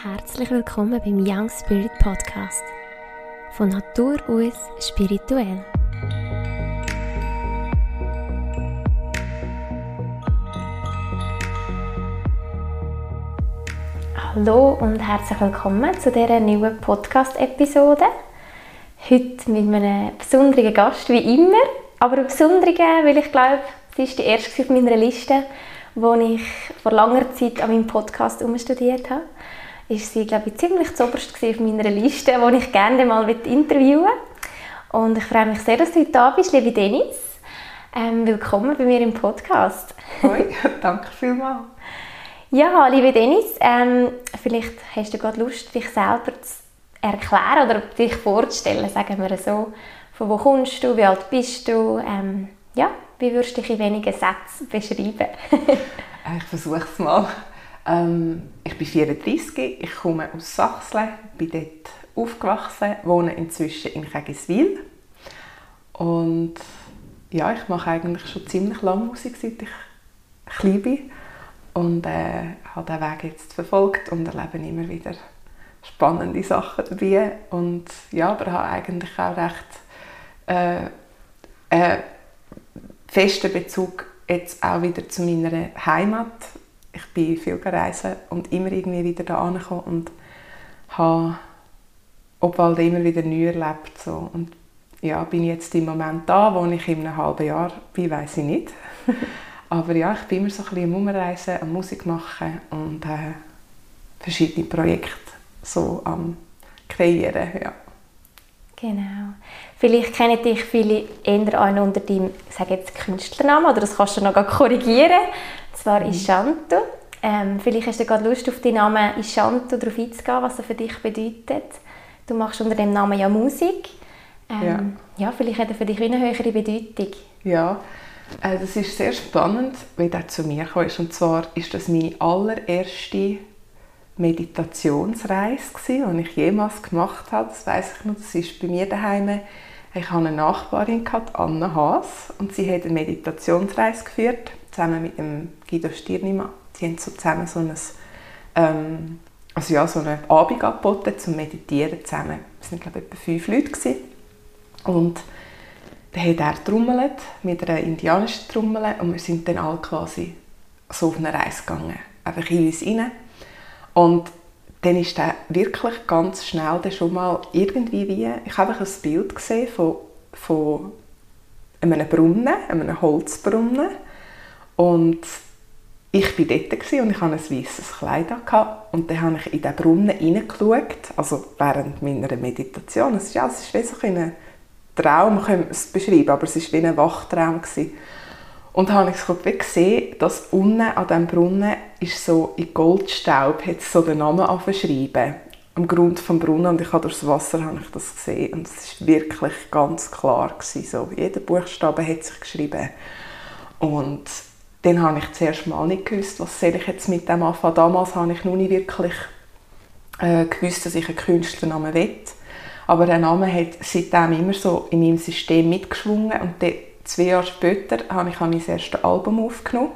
Herzlich willkommen beim Young Spirit Podcast. Von Natur aus spirituell. Hallo und herzlich willkommen zu dieser neuen Podcast-Episode. Heute mit einem besonderen Gast, wie immer. Aber ein besonderer, weil ich glaube, sie ist die erste auf meiner Liste, die ich vor langer Zeit an meinem Podcast umstudiert habe ist sie, glaube ich, ziemlich zuoberst auf meiner Liste, die ich gerne mal interviewen möchte. Und ich freue mich sehr, dass du heute da bist, liebe Dennis. Ähm, willkommen bei mir im Podcast. Hoi, danke vielmals. Ja, liebe Dennis, ähm, vielleicht hast du gerade Lust, dich selber zu erklären oder dich vorzustellen, sagen wir so. Von wo kommst du, wie alt bist du? Ähm, ja, wie würdest du dich in wenigen Sätzen beschreiben? ich versuche es mal. Ähm, ich bin 34, ich komme aus Sachsen, bin dort aufgewachsen, wohne inzwischen in Kegiswil. Und ja, ich mache eigentlich schon ziemlich lange Musik, seit ich klein bin. Und äh, habe diesen Weg jetzt verfolgt und erlebe immer wieder spannende Sachen dabei. Und ja, aber habe eigentlich auch recht äh, äh, festen Bezug jetzt auch wieder zu meiner Heimat, ich bin viel gereist und immer irgendwie wieder da angekommen und habe Obwalden immer wieder neu erlebt. So. Und ja, bin jetzt im Moment da, wo ich in einem halben Jahr bin, weiß ich nicht. Aber ja, ich bin immer so ein bisschen am Umreisen, am Musik machen und äh, verschiedene Projekte so am kreieren, ja. Genau. Vielleicht kennen dich viele eher auch unter deinem, sage jetzt Künstlernamen, oder das kannst du noch korrigieren zwar mhm. Ishanto. Ähm, vielleicht hast du gerade Lust, auf den Namen Ishanto darauf einzugehen, was er für dich bedeutet. Du machst unter dem Namen ja Musik. Ähm, ja. ja, vielleicht hat er für dich eine höhere Bedeutung. Ja, äh, das ist sehr spannend, wie er zu mir kam. Und zwar ist das meine allererste Meditationsreise, die ich jemals gemacht habe. Das weiß ich noch. Das ist bei mir daheim. Ich hatte eine Nachbarin, Anna Haas, und sie hat eine Meditationsreise geführt zusammen mit dem Guido Stirnimann. Die haben so zusammen so ein ähm, also ja, so eine Abend angeboten zum Meditieren zusammen. Es waren glaube ich etwa fünf Leute gewesen. und dann hat er trommelt mit einer indianischen Trommel und wir sind dann alle quasi so auf eine Reise gegangen, einfach in uns rein. Und dann ist er wirklich ganz schnell schon mal irgendwie wie, ich habe ein Bild gesehen von, von einem Brunnen, einem Holzbrunnen und ich war dort und ich hatte ein weißes Kleid. Und dann habe ich in diesen Brunnen hineingeschaut, also während meiner Meditation. Es ist, ja, ist wie so ein Traum, man kann es beschreiben, aber es war wie ein Wachtraum. Und dann habe ich gesehen, dass unten an diesem Brunnen ist so in Goldstaub hat so den Namen aufgeschrieben am Grund des Brunnen und ich habe durchs Wasser habe ich das gesehen und es war wirklich ganz klar gewesen, so jeder Buchstabe hat sich geschrieben und dann habe ich zuerst mal nicht gewusst, was soll ich jetzt mit dem anfangen. Damals habe ich noch nicht wirklich äh, gewusst, dass ich einen Künstlernamen will. Aber der Name hat seitdem immer so in meinem System mitgeschwungen und dann, zwei Jahre später habe ich mein erstes Album aufgenommen.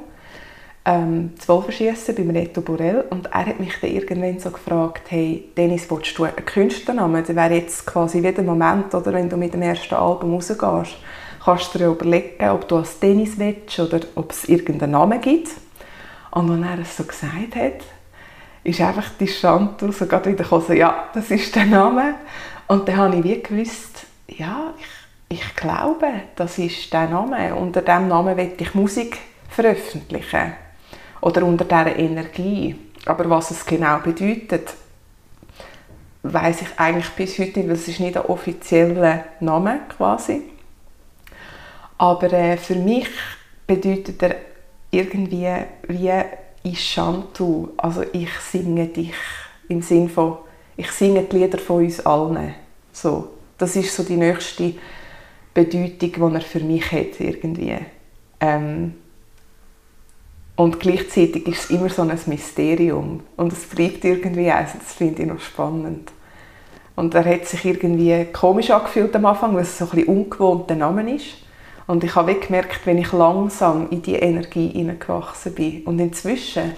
Ähm, «Zwölferschiessen» beim Reto Borel und er hat mich dann irgendwann so gefragt, hey Dennis, willst du einen Künstlernamen? Das wäre jetzt quasi wieder der Moment, oder, wenn du mit dem ersten Album rausgehst kannst du dir überlegen, ob du als Dennis willst oder ob es irgendeinen Namen gibt. Und als er es so gesagt hat, ist einfach die Chantal so gerade wieder gekommen, ja, das ist der Name. Und dann habe ich wie gewusst, ja, ich, ich glaube, das ist der Name. Unter diesem Namen will ich Musik veröffentlichen. Oder unter dieser Energie. Aber was es genau bedeutet, weiß ich eigentlich bis heute nicht, weil es ist nicht ein offizieller Name quasi. Aber äh, für mich bedeutet er irgendwie wie Ishantu, also ich singe dich im Sinn von ich singe die Lieder von uns allen. So, das ist so die nächste Bedeutung, die er für mich hat irgendwie. Ähm, und gleichzeitig ist es immer so ein Mysterium und es bleibt irgendwie eins. Das finde ich noch spannend. Und er hat sich irgendwie komisch angefühlt am Anfang, weil es so ein bisschen ungewohnter Name ist. Und ich habe gemerkt, wenn ich langsam in die Energie hineingewachsen bin. Und inzwischen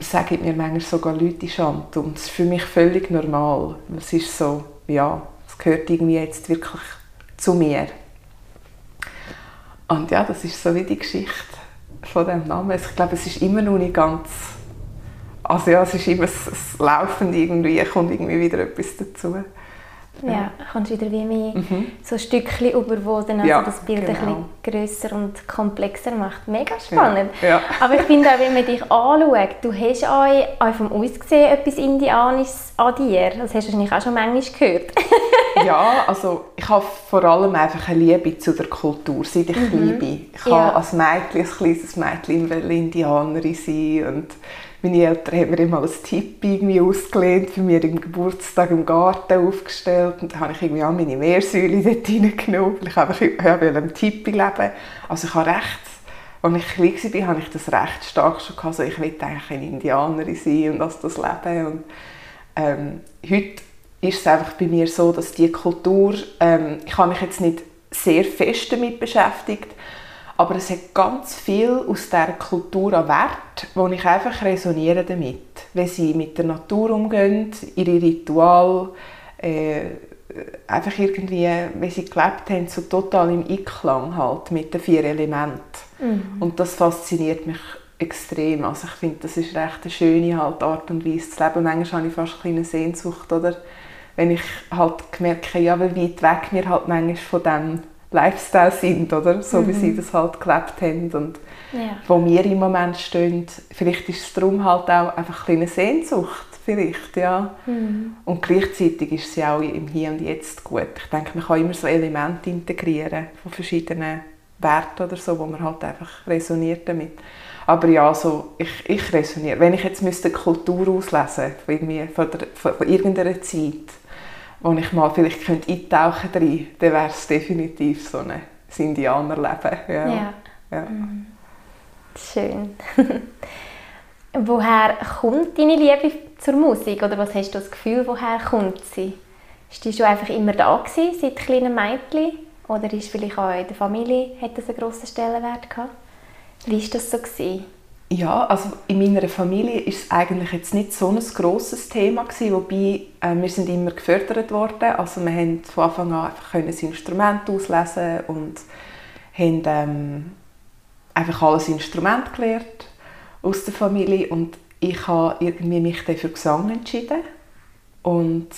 sagen mir manchmal sogar Leute Schand und es ist für mich völlig normal. Es ist so, ja, es gehört irgendwie jetzt wirklich zu mir. Und ja, das ist so wie die Geschichte von dem Namen. Ich glaube, es ist immer noch nicht ganz, also ja, es ist immer, es laufend irgendwie, kommt irgendwie wieder etwas dazu. Ja, kommst wieder wie mehr mhm. so ein Stückchen über, wo dann also ja, das Bild genau. ein bisschen grösser und komplexer macht. Mega spannend. Ja, ja. Aber ich finde auch, wenn man dich anschaut, du hast auch, auch vom Aussehen etwas Indianisches an dir. Das hast du wahrscheinlich auch schon manchmal gehört. ja, also ich habe vor allem einfach eine Liebe zu der Kultur, seit ich mhm. klein bin. Ich ja. habe als Mädchen, als kleines Mädchen Indianerin sein und meine Eltern haben mir immer ein Tipp irgendwie ausgelehnt, für mich im Geburtstag im Garten aufgestellt. Und dann habe ich irgendwie auch meine Meersäule dort reingenommen, weil ich einfach ja, im Tipi leben. Also ich habe recht, als ich klein war, habe ich das recht stark schon gehabt, also ich will eigentlich eine Indianerin sein und das, das leben. Und ähm, heute ist es einfach bei mir so, dass die Kultur, ähm, ich habe mich jetzt nicht sehr fest damit beschäftigt, aber es hat ganz viel aus dieser Kultur an Wert, wo ich einfach resoniere damit. Wenn sie mit der Natur umgehen, ihre Ritual, äh, einfach irgendwie, wie sie gelebt haben, so total im Einklang halt mit den vier Elementen. Mhm. Und das fasziniert mich extrem. Also ich finde, das ist recht eine schöne halt Art und Weise zu leben. Manchmal habe ich fast eine Sehnsucht, oder? Wenn ich halt merke, ja, wie weit weg wir halt manchmal von dem Lifestyle sind, oder? So mhm. wie sie das halt gelebt haben und ja. wo wir im Moment stehen. Vielleicht ist es darum halt auch einfach eine Sehnsucht, vielleicht, ja. Mhm. Und gleichzeitig ist sie auch im Hier und Jetzt gut. Ich denke, man kann immer so Elemente integrieren von verschiedenen Werten oder so, wo man halt einfach resoniert damit. Aber ja, so, ich, ich resoniere. Wenn ich jetzt müsste Kultur auslesen von, von, der, von, von irgendeiner Zeit, wo ich mal vielleicht könnte eintauchen könnte, dann wäre es definitiv so ein Indianerleben. Ja. ja. ja. Mhm. Schön. woher kommt deine Liebe zur Musik? Oder was hast du das Gefühl, woher kommt sie? Ist die schon einfach immer da gewesen, seit kleinem Mädchen? Oder ist vielleicht auch in der Familie hat das einen grossen Stellenwert gehabt? Wie war das so? Gewesen? Ja, also in meiner Familie ist es eigentlich jetzt nicht so ein grosses Thema gewesen, wobei äh, wir sind immer gefördert worden. Also wir haben von Anfang an einfach können das Instrument auslesen und haben ähm, einfach alles Instrument gelernt aus der Familie und ich habe irgendwie mich dann für Gesang entschieden und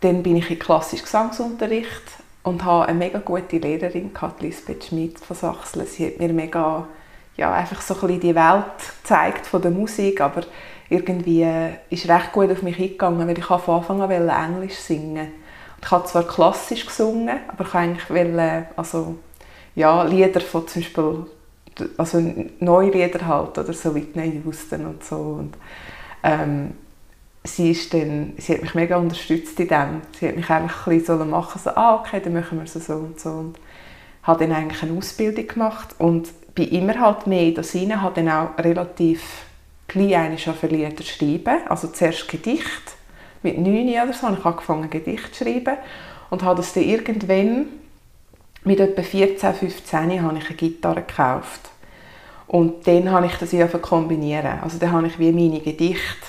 dann bin ich in klassischen Gesangsunterricht und habe eine mega gute Lehrerin, Lisbeth Schmidt von Sachsen. Sie hat mir mega ja, einfach so ein bisschen die Welt gezeigt von der Musik, aber irgendwie äh, ist recht gut auf mich eingegangen, weil ich von Anfang an Englisch singen Ich habe zwar klassisch gesungen, aber ich eigentlich wollte, also, ja, Lieder von zum Beispiel, also neue Lieder halt, oder so Whitney Houston und so. Und, ähm, sie, ist dann, sie hat mich mega unterstützt in dem. Sie hat mich einfach ein bisschen machen so, ah, okay, dann machen wir so und so. Und habe dann eigentlich eine Ausbildung gemacht und bin immer halt mehr in das rein, habe dann auch relativ klein schon verliert zu schreiben. Also zuerst Gedicht, mit neun oder so habe ich angefangen Gedicht zu schreiben und habe das dann irgendwann mit etwa 14, 15 habe ich eine Gitarre gekauft. Und dann habe ich das angefangen kombinieren. Also dann habe ich wie meine Gedichte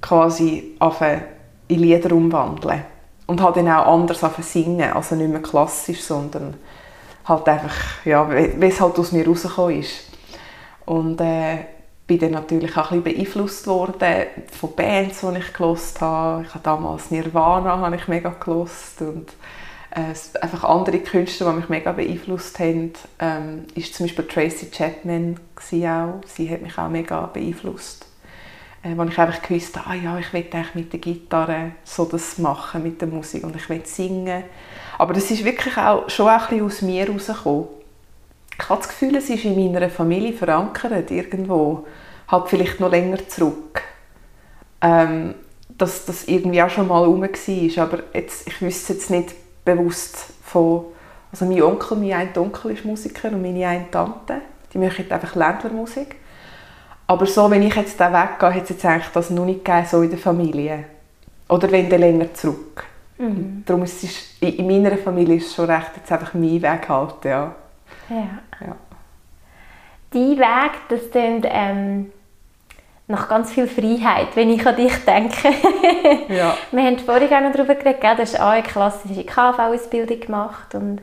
quasi in Lieder umwandeln. Und habe dann auch anders singen, also nicht mehr klassisch, sondern halt einfach, ja, wie es halt aus mir rausgekommen ist. Und äh, bin dann natürlich auch ein bisschen beeinflusst worden von Bands, die ich gelost habe. Ich habe damals Nirvana habe ich mega gelost und äh, einfach andere Künstler, die mich mega beeinflusst haben, ähm, ist zum Beispiel Tracy Chapman auch. Sie hat mich auch mega beeinflusst. Äh, wo ich einfach gewusst ah, ja, ich will eigentlich mit der Gitarre so das machen mit der Musik und ich will singen aber das ist wirklich auch schon ein bisschen aus mir herausgekommen. Ich habe das Gefühl, es ist in meiner Familie verankert, irgendwo, halt vielleicht noch länger zurück. Ähm, dass das irgendwie auch schon mal herum war, aber jetzt, ich wüsste jetzt nicht bewusst von, also mein Onkel, mein ein Onkel ist Musiker und meine eine Tante, die machen einfach Ländlermusik. Aber so, wenn ich jetzt da weggehe, hat es jetzt eigentlich das noch nicht gegeben, so in der Familie. Oder wenn dann länger zurück. Mhm. Darum ist es, in meiner Familie ist es schon recht jetzt einfach mein Weg halt, ja. Ja. ja. Dein Weg, das klingt, ähm, nach ganz viel Freiheit, wenn ich an dich denke. ja. Wir haben vorhin auch noch darüber geredet, du hast auch eine klassische KV-Ausbildung gemacht und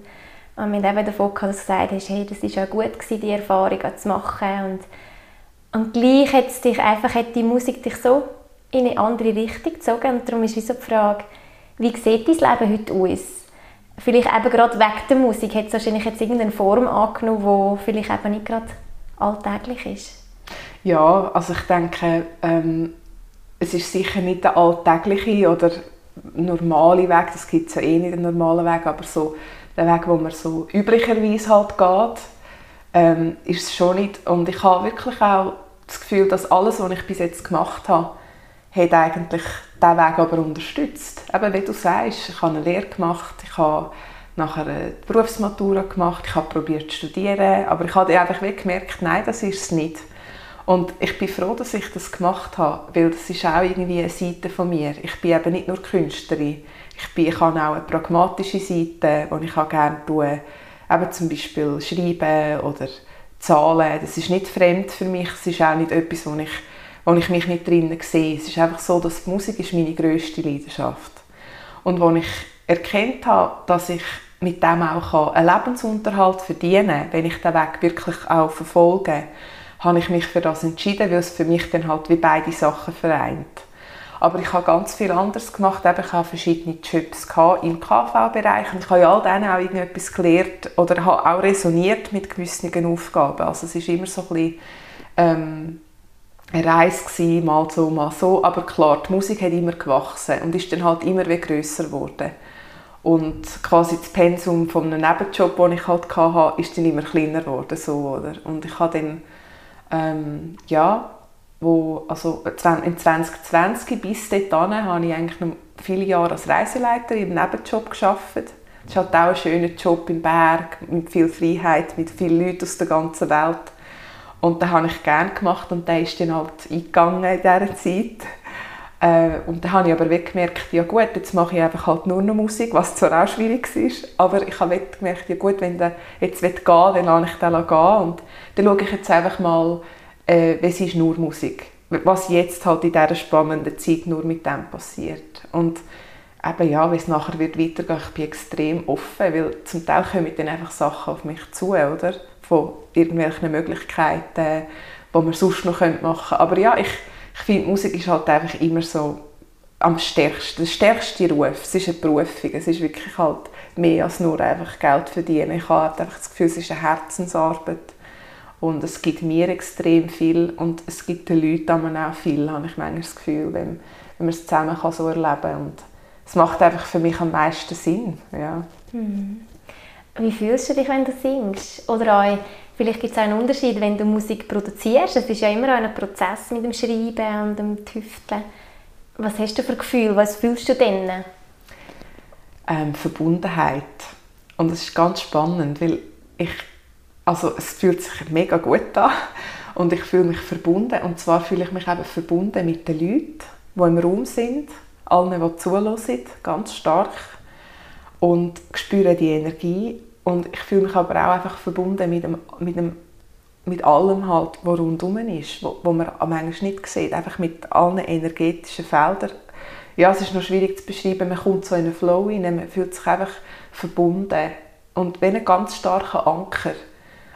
wir haben eben davon gehabt, dass du gesagt hast, hey, das war ja gut gewesen, die Erfahrung zu machen und, und gleich hat dich einfach, hat die Musik dich so in eine andere Richtung gezogen und darum ist so die Frage, wie sieht dein Leben heute aus? Vielleicht eben gerade wegen der Musik hat es wahrscheinlich jetzt irgendeine Form angenommen, die vielleicht eben nicht gerade alltäglich ist. Ja, also ich denke, ähm, es ist sicher nicht der alltägliche oder normale Weg, das gibt es ja eh nicht, den normalen Weg, aber so der Weg, wo man so üblicherweise halt geht, ähm, ist es schon nicht. Und ich habe wirklich auch das Gefühl, dass alles, was ich bis jetzt gemacht habe, hat eigentlich diesen Weg aber unterstützt. Eben, wie du sagst, ich habe eine Lehre gemacht, ich habe nachher eine Berufsmatura gemacht, ich habe probiert zu studieren, aber ich habe einfach gemerkt, nein, das ist es nicht. Und ich bin froh, dass ich das gemacht habe, weil das ist auch irgendwie eine Seite von mir. Ich bin eben nicht nur Künstlerin, ich, bin, ich habe auch eine pragmatische Seite, die ich gerne tue, eben zum Beispiel schreiben oder Zahlen. Das ist nicht fremd für mich, es ist auch nicht etwas, wo ich, wo ich mich nicht drinnen sehe. Es ist einfach so, dass die Musik ist meine grösste Leidenschaft. Und als ich erkannt habe, dass ich mit dem auch einen Lebensunterhalt verdienen kann, wenn ich den Weg wirklich auch verfolge, habe ich mich für das entschieden, weil es für mich dann halt wie beide Sachen vereint. Aber ich habe ganz viel anderes gemacht. ich habe verschiedene Jobs im KV-Bereich und ich habe ja all denen auch irgendetwas gelernt oder habe auch resoniert mit gewissen Aufgaben. Also es ist immer so ein bisschen, ähm, eine Reise gewesen, mal so, mal so. Aber klar, die Musik hat immer gewachsen und ist dann halt immer wie grösser geworden. Und quasi das Pensum von einem Nebenjob, den ich halt hatte, ist dann immer kleiner geworden. So, oder? Und ich habe dann, ähm, ja, wo, also in 2020 bis dahin habe ich eigentlich noch viele Jahre als Reiseleiter im Nebenjob gearbeitet. Das ist halt auch ein schöner Job im Berg, mit viel Freiheit, mit vielen Leuten aus der ganzen Welt. Und den habe ich gerne gemacht und der ist dann halt eingegangen in dieser Zeit. Äh, und dann habe ich aber gemerkt, ja gut, jetzt mache ich einfach halt nur noch Musik, was zwar auch schwierig ist, aber ich habe gemerkt, ja gut, wenn der jetzt gehen will, dann lasse ich den gehen und dann schaue ich jetzt einfach mal, äh, es ist nur Musik. Was jetzt halt in dieser spannenden Zeit nur mit dem passiert. Und eben ja, wie es nachher wird weitergehen, ich bin extrem offen, weil zum Teil kommen dann einfach Sachen auf mich zu, oder? Von irgendwelchen Möglichkeiten, die man sonst noch machen könnte. Aber ja, ich, ich finde, Musik ist halt einfach immer so am stärksten, der stärkste Ruf. Es ist eine Berufung, es ist wirklich halt mehr als nur einfach Geld verdienen. Ich habe halt einfach das Gefühl, es ist eine Herzensarbeit und es gibt mir extrem viel und es gibt den Leuten auch viel, habe ich manchmal das Gefühl, wenn, wenn man es zusammen kann so erleben kann. Und es macht einfach für mich am meisten Sinn. Ja. Hm. Wie fühlst du dich, wenn du singst? Oder auch, vielleicht gibt es einen Unterschied, wenn du Musik produzierst. Es ist ja immer ein Prozess mit dem Schreiben und dem Tüfteln. Was hast du für Gefühl? Was fühlst du denn? Ähm, Verbundenheit. Und das ist ganz spannend, weil ich also es fühlt sich mega gut an und ich fühle mich verbunden und zwar fühle ich mich eben verbunden mit den Leuten, die im Raum sind, allen, die zuhören, ganz stark und spüre die Energie. Und ich fühle mich aber auch einfach verbunden mit, dem, mit, dem, mit allem halt, was rundherum ist, wo, wo man manchmal nicht sieht, einfach mit allen energetischen Feldern. Ja, es ist noch schwierig zu beschreiben, man kommt so in einen Flow rein, man fühlt sich einfach verbunden. Und wie ein ganz starker Anker.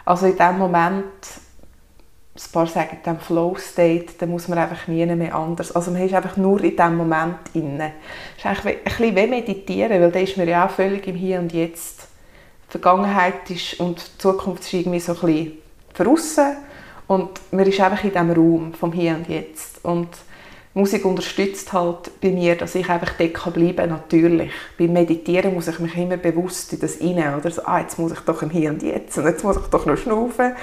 Also in dem Moment, ein paar sagen, diesem Flow-State, da muss man einfach nie mehr anders. Also man ist einfach nur in diesem Moment inne. Es ist eigentlich ein bisschen wie meditieren, weil da ist man ja auch völlig im Hier und Jetzt. Die Vergangenheit ist und die Zukunft ist irgendwie so ein bisschen draussen und man ist einfach in diesem Raum vom Hier und Jetzt. Und Musik unterstützt halt bei mir, dass ich einfach dort bleiben kann, natürlich. Beim Meditieren muss ich mich immer bewusst in das rein, oder so, ah, jetzt muss ich doch im Hier und Jetzt und jetzt muss ich doch noch schnaufen.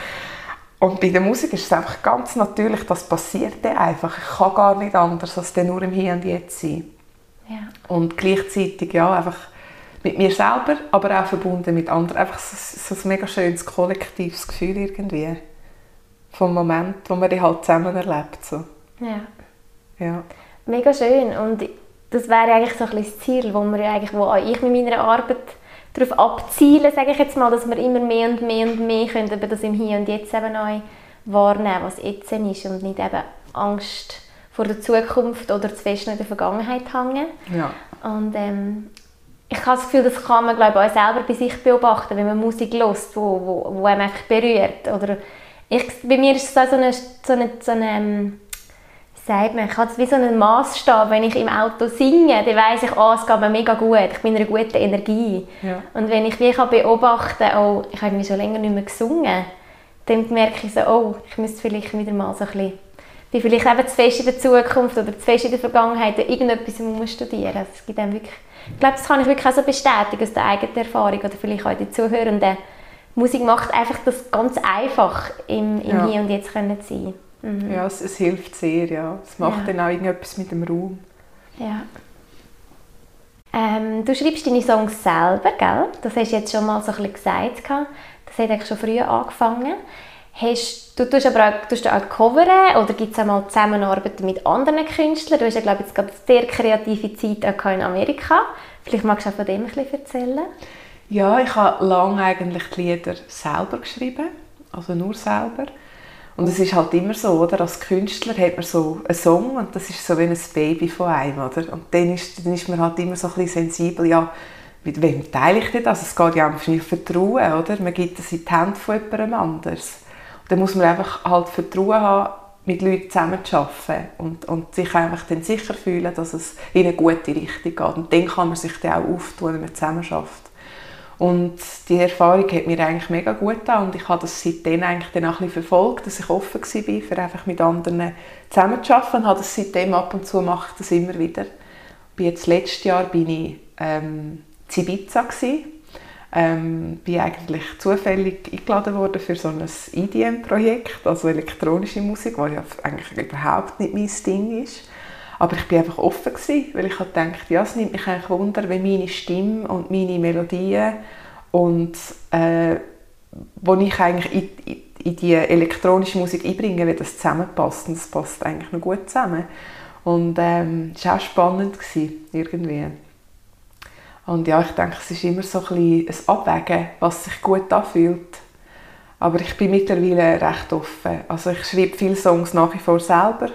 Und bei der Musik ist es einfach ganz natürlich, das passiert dann einfach. Ich kann gar nicht anders, als nur im Hier und Jetzt sein. Ja. Und gleichzeitig, ja, einfach mit mir selber, aber auch verbunden mit anderen. Einfach so, so ein mega schönes kollektives Gefühl irgendwie. Vom Moment, wo man die halt zusammen erlebt. So. Ja. Ja. Mega schön und das wäre eigentlich so ein bisschen das Ziel, wo, wir eigentlich, wo ich mit meiner Arbeit darauf abzielen, sage ich jetzt mal, dass wir immer mehr und mehr und mehr können, eben das im Hier und Jetzt eben auch wahrnehmen, was jetzt ist und nicht eben Angst vor der Zukunft oder zu fest in der Vergangenheit hängen. Ja. Und ähm, ich habe das Gefühl, das kann man glaube ich, auch selber bei sich beobachten, wenn man Musik hört, wo, wo, wo einem einfach berührt. Oder ich, bei mir ist es so eine, so eine, so eine ähm, sagt man, ich habe wie so einen Maßstab, wenn ich im Auto singe, dann weiss ich, oh, es geht mir mega gut, ich bin in einer guten Energie. Ja. Und wenn ich wie kann beobachten oh, ich habe schon länger nicht mehr gesungen, dann merke ich so, oh, ich müsste vielleicht wieder mal so ein bisschen, bin vielleicht eben zu fest in der Zukunft oder zu fest in der Vergangenheit irgendetwas muss studieren. Also es gibt einem wirklich, ich glaube, das kann ich wirklich auch so bestätigen aus der eigenen Erfahrung oder vielleicht auch die Zuhörenden. Musik macht einfach das ganz einfach im, im ja. Hier und Jetzt können sein. Mhm. Ja, es, es, hilft sehr, ja. Es macht ja. dann auch irgendetwas mit dem Raum. Ja. Ähm, du schreibst deine Songs selber, gell? Das hast du jetzt schon mal so ein bisschen gesagt. Das hat eigentlich schon früher angefangen. Hast, du tust aber auch, tust du auch coveren oder gibt es auch mal Zusammenarbeiten mit anderen Künstlern? Du hast ja, glaube ich, jetzt gerade sehr kreative Zeit auch in Amerika. Vielleicht magst du auch von dem ein bisschen erzählen? Ja, ich habe lange eigentlich die Lieder selber geschrieben, also nur selber. Und es ist halt immer so, oder? Als Künstler hat man so einen Song und das ist so wie ein Baby von einem, oder? Und dann ist, dann ist man halt immer so ein bisschen sensibel, ja, mit wem teile ich das? Es geht ja um viel Vertrauen, oder? Man gibt das in die Hände von jemandem anders. Und dann muss man einfach halt Vertrauen haben, mit Leuten zusammen zu arbeiten und, und sich einfach dann sicher fühlen, dass es in eine gute Richtung geht. Und dann kann man sich dann auch auftun, wenn man zusammen arbeitet. Und die Erfahrung hat mir eigentlich mega gut getan und ich habe das seitdem eigentlich dann auch ein bisschen verfolgt, dass ich offen war, für einfach mit anderen zusammenzuarbeiten und habe das seitdem ab und zu mache das immer wieder. Jetzt letztes Jahr bin ich ähm, in Ibiza ähm, bin eigentlich zufällig eingeladen worden für so ein EDM-Projekt, also elektronische Musik, was ja eigentlich überhaupt nicht mein Ding ist. Aber ich war einfach offen gewesen, weil ich dachte, ja, es nimmt mich eigentlich Wunder, wenn meine Stimme und meine Melodien und äh, wo ich eigentlich in, in, in, die elektronische Musik einbringe, wie das zusammenpasst. Und das passt eigentlich noch gut zusammen. Und ähm, es war auch spannend gewesen, irgendwie. Und ja, ich denke, es ist immer so ein, bisschen ein Abwägen, was sich gut anfühlt. Aber ich bin mittlerweile recht offen. Also ich schreibe viele Songs nach wie vor selber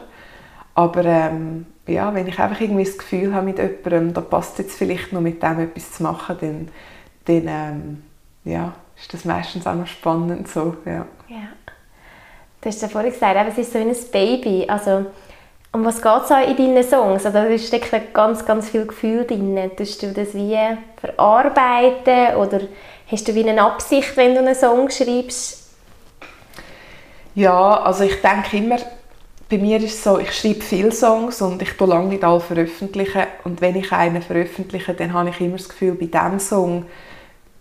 aber ähm, ja, wenn ich einfach irgendwie das Gefühl habe mit jemandem, da passt jetzt vielleicht noch mit dem etwas zu machen, dann, dann ähm, ja, ist das meistens auch noch spannend so, ja. ja. Du hast ja vorhin gesagt, es ist so wie ein Baby, also um was geht es in deinen Songs? Also, da steckt ganz, ganz viel Gefühl drin. Tust du das wie verarbeiten oder hast du wie eine Absicht, wenn du einen Song schreibst? Ja, also ich denke immer, bei mir ist es so, ich schreibe viele Songs und ich tue lange nicht alle veröffentlichen. Und wenn ich einen veröffentliche, dann habe ich immer das Gefühl, bei diesem Song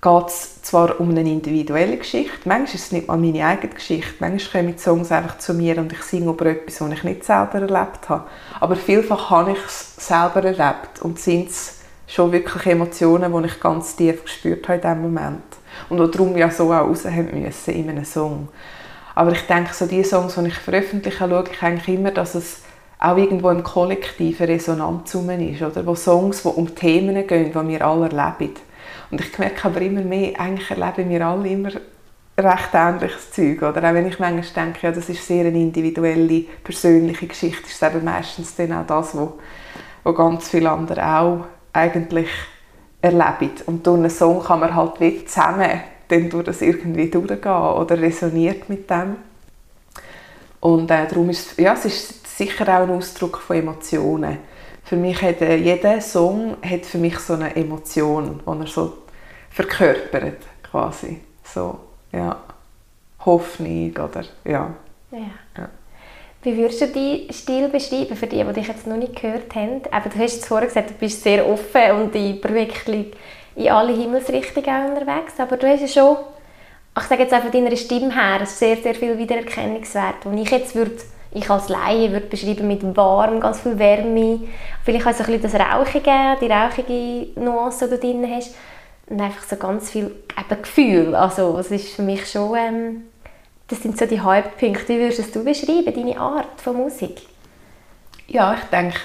geht es zwar um eine individuelle Geschichte, manchmal ist es nicht mal meine eigene Geschichte, manchmal kommen die Songs einfach zu mir und ich singe über etwas, was ich nicht selber erlebt habe. Aber vielfach habe ich es selber erlebt und sind es schon wirklich Emotionen, die ich ganz tief gespürt habe in diesem Moment. Und darum ja so auch raus müssen in einem Song. Aber ich denke, so die Songs, die ich veröffentliche, schaue ich eigentlich immer, dass es auch irgendwo im kollektiven Resonanz ist, oder? Wo Songs, die um Themen gehen, die wir alle erleben. Und ich merke aber immer mehr, eigentlich erleben wir alle immer recht ähnliches Zeug, oder? Auch wenn ich manchmal denke, ja, das ist sehr eine individuelle, persönliche Geschichte, ist es eben meistens dann auch das, was wo, wo ganz viele andere auch eigentlich erleben. Und durch einen Song kann man halt wie zusammen dann durch das irgendwie durchgehen oder resoniert mit dem. Und äh, darum ist ja, es ist sicher auch ein Ausdruck von Emotionen. Für mich hat äh, jeder Song hat für mich so eine Emotion, die er so verkörpert quasi. So, ja. Hoffnung oder ja. ja. ja. Wie würdest du deinen Stil beschreiben für die, die dich jetzt noch nicht gehört haben? Aber du hast es vorher gesagt, du bist sehr offen und in wirklich in alle Himmelsrichtungen unterwegs. Aber du hast ja schon, ich sage jetzt von deiner Stimme her, sehr, sehr viel Wiedererkennungswert, wo ich jetzt würde, ich als Laie würde beschreiben mit warm, ganz viel Wärme, vielleicht auch so ein bisschen das Rauchige, die rauchige Nuance, die du drin hast und einfach so ganz viel eben Gefühl. Also es ist für mich schon, ähm, das sind so die Hauptpunkte. Wie würdest du beschreiben, deine Art von Musik? Ja, ich denke,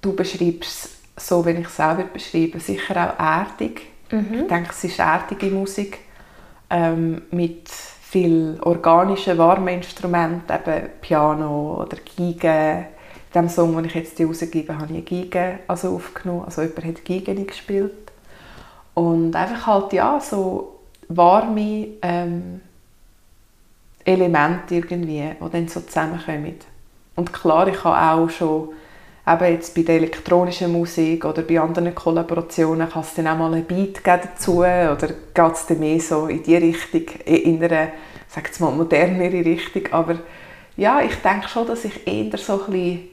du beschreibst so, wie ich es selber beschreibe, sicher auch erdig. Mhm. Ich denke, es ist erdige Musik ähm, mit viele organische, warme Instrumente, eben Piano oder Geige. In dem Song, den ich jetzt rausgebe, habe ich eine Geige also aufgenommen. Also jemand hat Geige gespielt. Und einfach halt, ja, so warme ähm, Elemente irgendwie, die dann so zusammenkommen. Und klar, ich habe auch schon eben jetzt bei der elektronischen Musik oder bei anderen Kollaborationen kann es dann auch mal ein Beat dazu oder geht es dann mehr so in die Richtung, in einer, sag mal, modernere Richtung, aber ja, ich denke schon, dass ich eher so ein bisschen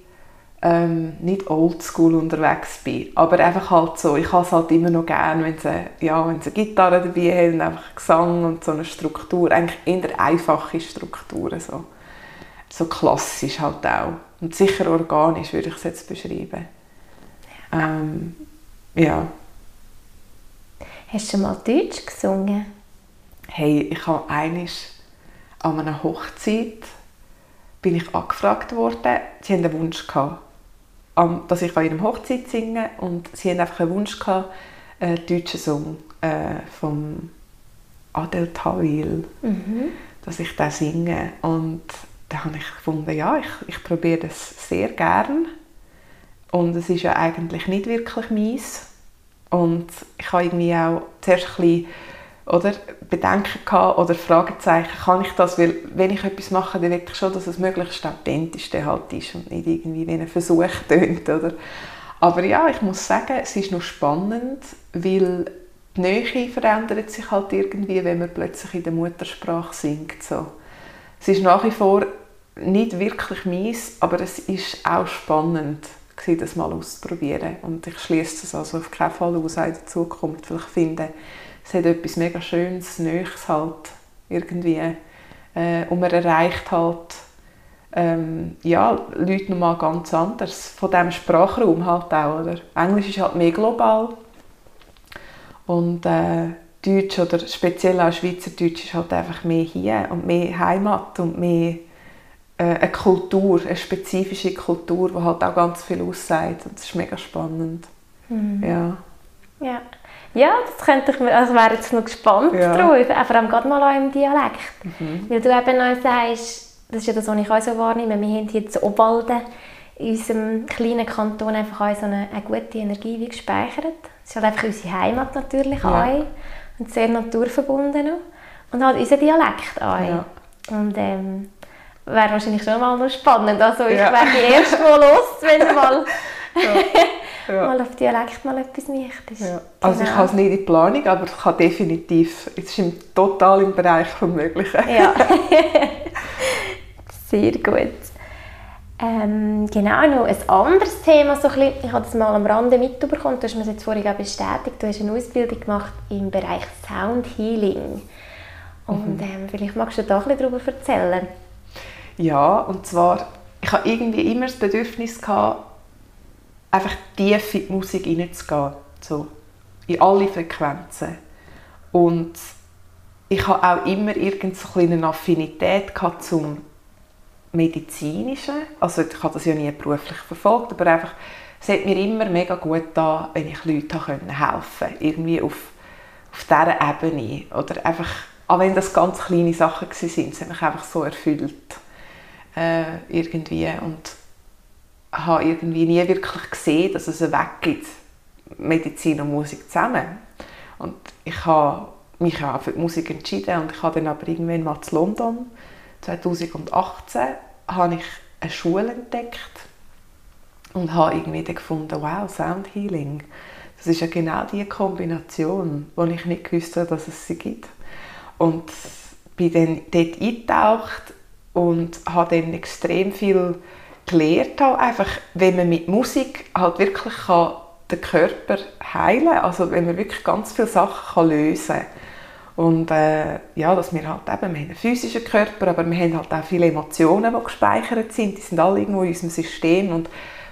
ähm, nicht oldschool unterwegs bin, aber einfach halt so, ich habe es halt immer noch gerne, wenn es eine, ja, wenn es eine Gitarre dabei hat und einfach Gesang und so eine Struktur, eigentlich eher einfache Strukturen, so, so klassisch halt auch. Und sicher organisch würde ich es jetzt beschreiben. Ähm, ja. Hast du schon mal Deutsch gesungen? Hey, ich habe einisch an einer Hochzeit bin ich angefragt worden. Sie hatten einen Wunsch gehabt, dass ich an ihrem Hochzeit singe und sie hatten einfach einen Wunsch gehabt, einen deutschen Song äh, vom Adel Tawil, mhm. dass ich den singe und da habe ich gefunden, ja, ich, ich probiere das sehr gern. Und es ist ja eigentlich nicht wirklich meins. Und ich habe irgendwie auch zuerst ein bisschen, oder, Bedenken gehabt oder Fragezeichen, kann ich das, weil wenn ich etwas mache, dann will ich schon, dass es möglichst authentisch halt ist und nicht irgendwie wie ein Versuch tönt, oder? Aber ja, ich muss sagen, es ist noch spannend, weil die Nähe verändert sich halt irgendwie, wenn man plötzlich in der Muttersprache singt, so. Es ist nach wie vor nicht wirklich meins, aber es ist auch spannend, das mal auszuprobieren. Und ich schließe das also auf keinen Fall aus, in der Zukunft, weil ich finde, es hat etwas mega Schönes, Neues halt irgendwie. Äh, und man erreicht halt ähm, ja, Leute nochmal ganz anders, von diesem Sprachraum halt auch. Oder? Englisch ist halt mehr global und äh, Deutsch oder speziell auch Schweizerdeutsch ist halt einfach mehr hier und mehr Heimat und mehr eine Kultur, eine spezifische Kultur, die halt auch ganz viel aussagt und das ist mega spannend. Mhm. Ja. ja. Ja, das könnte ich mir, also wäre jetzt noch gespannt ja. drauf, vor allem gerade mal auch im Dialekt. Mhm. Weil du eben noch sagst, das ist ja das, was ich auch so wahrnehme, wir haben hier zu Obwalden in unserem kleinen Kanton einfach auch so eine, eine gute Energie wie gespeichert. Das ist halt einfach unsere Heimat natürlich ja. auch und sehr naturverbunden Und halt unser Dialekt auch. Ja. Und ähm, wäre wahrscheinlich schon mal noch spannend. Also ich ja. wäre die Erste, die los, wenn du mal, ja. Ja. mal auf Dialekt mal etwas möchtest. Ja. Also genau. ich habe es nicht in Planung, aber ich kann definitiv, es ist im, total im Bereich des Möglichen. Ja. Sehr gut. Ähm, genau, noch ein anderes Thema, so ein bisschen, ich habe das mal am Rande mitbekommen, du hast mir das jetzt vorhin auch bestätigt, du hast eine Ausbildung gemacht im Bereich Sound Healing. Und mhm. ähm, vielleicht magst du da ein bisschen darüber erzählen. Ja, und zwar, ich habe irgendwie immer das Bedürfnis gehabt, einfach tief in die Musik hineinzugehen, so in alle Frequenzen. Und ich habe auch immer irgendeine Affinität gehabt zum Medizinischen. Also ich habe das ja nie beruflich verfolgt, aber einfach, es hat mir immer mega gut da, wenn ich Leuten helfen konnte, irgendwie auf, auf dieser Ebene. Oder einfach, auch wenn das ganz kleine Sachen waren, sind, es hat mich einfach so erfüllt äh, irgendwie und habe irgendwie nie wirklich gesehen, dass es einen Weg gibt, Medizin und Musik zusammen. Und ich habe mich auch für die Musik entschieden und ich habe dann aber irgendwann mal in London 2018 habe ich eine Schule entdeckt und habe irgendwie gefunden, wow, Sound Healing, das ist ja genau die Kombination, wo ich nicht gewusst dass es sie gibt. Und bin dann dort eingetaucht und habe dann extrem viel gelernt, halt einfach, wenn man mit Musik halt wirklich kann den Körper heilen kann, also wenn man wirklich ganz viele Sachen kann lösen kann. Und äh, ja, dass wir halt eben, wir haben einen physischen Körper, aber wir haben halt auch viele Emotionen, die gespeichert sind, die sind alle irgendwo in unserem System und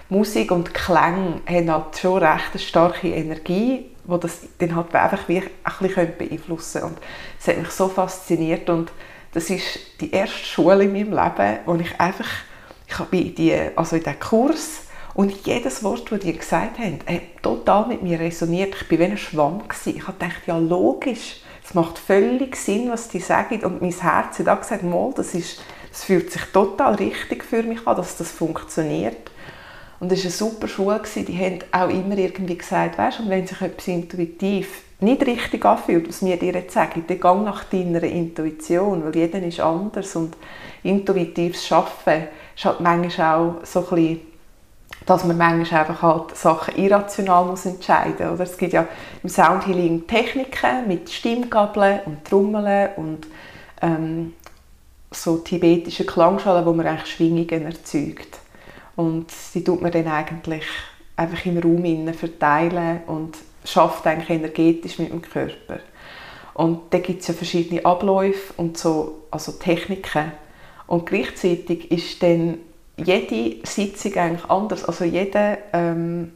Musik und Klang haben halt schon recht eine starke Energie, die das dann halt einfach wie ein bisschen beeinflussen können. Und das hat mich so fasziniert und das ist die erste Schule in meinem Leben, wo ich einfach, ich habe die, also in diesem Kurs und jedes Wort, das die gesagt haben, hat total mit mir resoniert. Ich war wie ein Schwamm. Gewesen. Ich gedacht, ja logisch, es macht völlig Sinn, was die sagen. Und mein Herz hat auch gesagt, mal, das, ist, das fühlt sich total richtig für mich an, dass das funktioniert. Und es war eine super Schule. Die haben auch immer irgendwie gesagt, weißt, und wenn sich etwas intuitiv nicht richtig anfühlt, was mir dir jetzt sagen, dann geh nach deiner Intuition, weil jeder ist anders und intuitives Schaffen ist halt manchmal auch so ein bisschen, dass man manchmal einfach halt Sachen irrational muss entscheiden muss. Es gibt ja im Soundhealing Techniken mit Stimmgabeln und Trommeln und ähm, so tibetische Klangschalen, wo man eigentlich Schwingungen erzeugt. Und die tut man dann eigentlich einfach im Raum verteilen und schafft eigentlich energetisch mit dem Körper. Und da gibt es ja verschiedene Abläufe und so, also Techniken. Und gleichzeitig ist dann jede Sitzung eigentlich anders. Also jeder, ähm,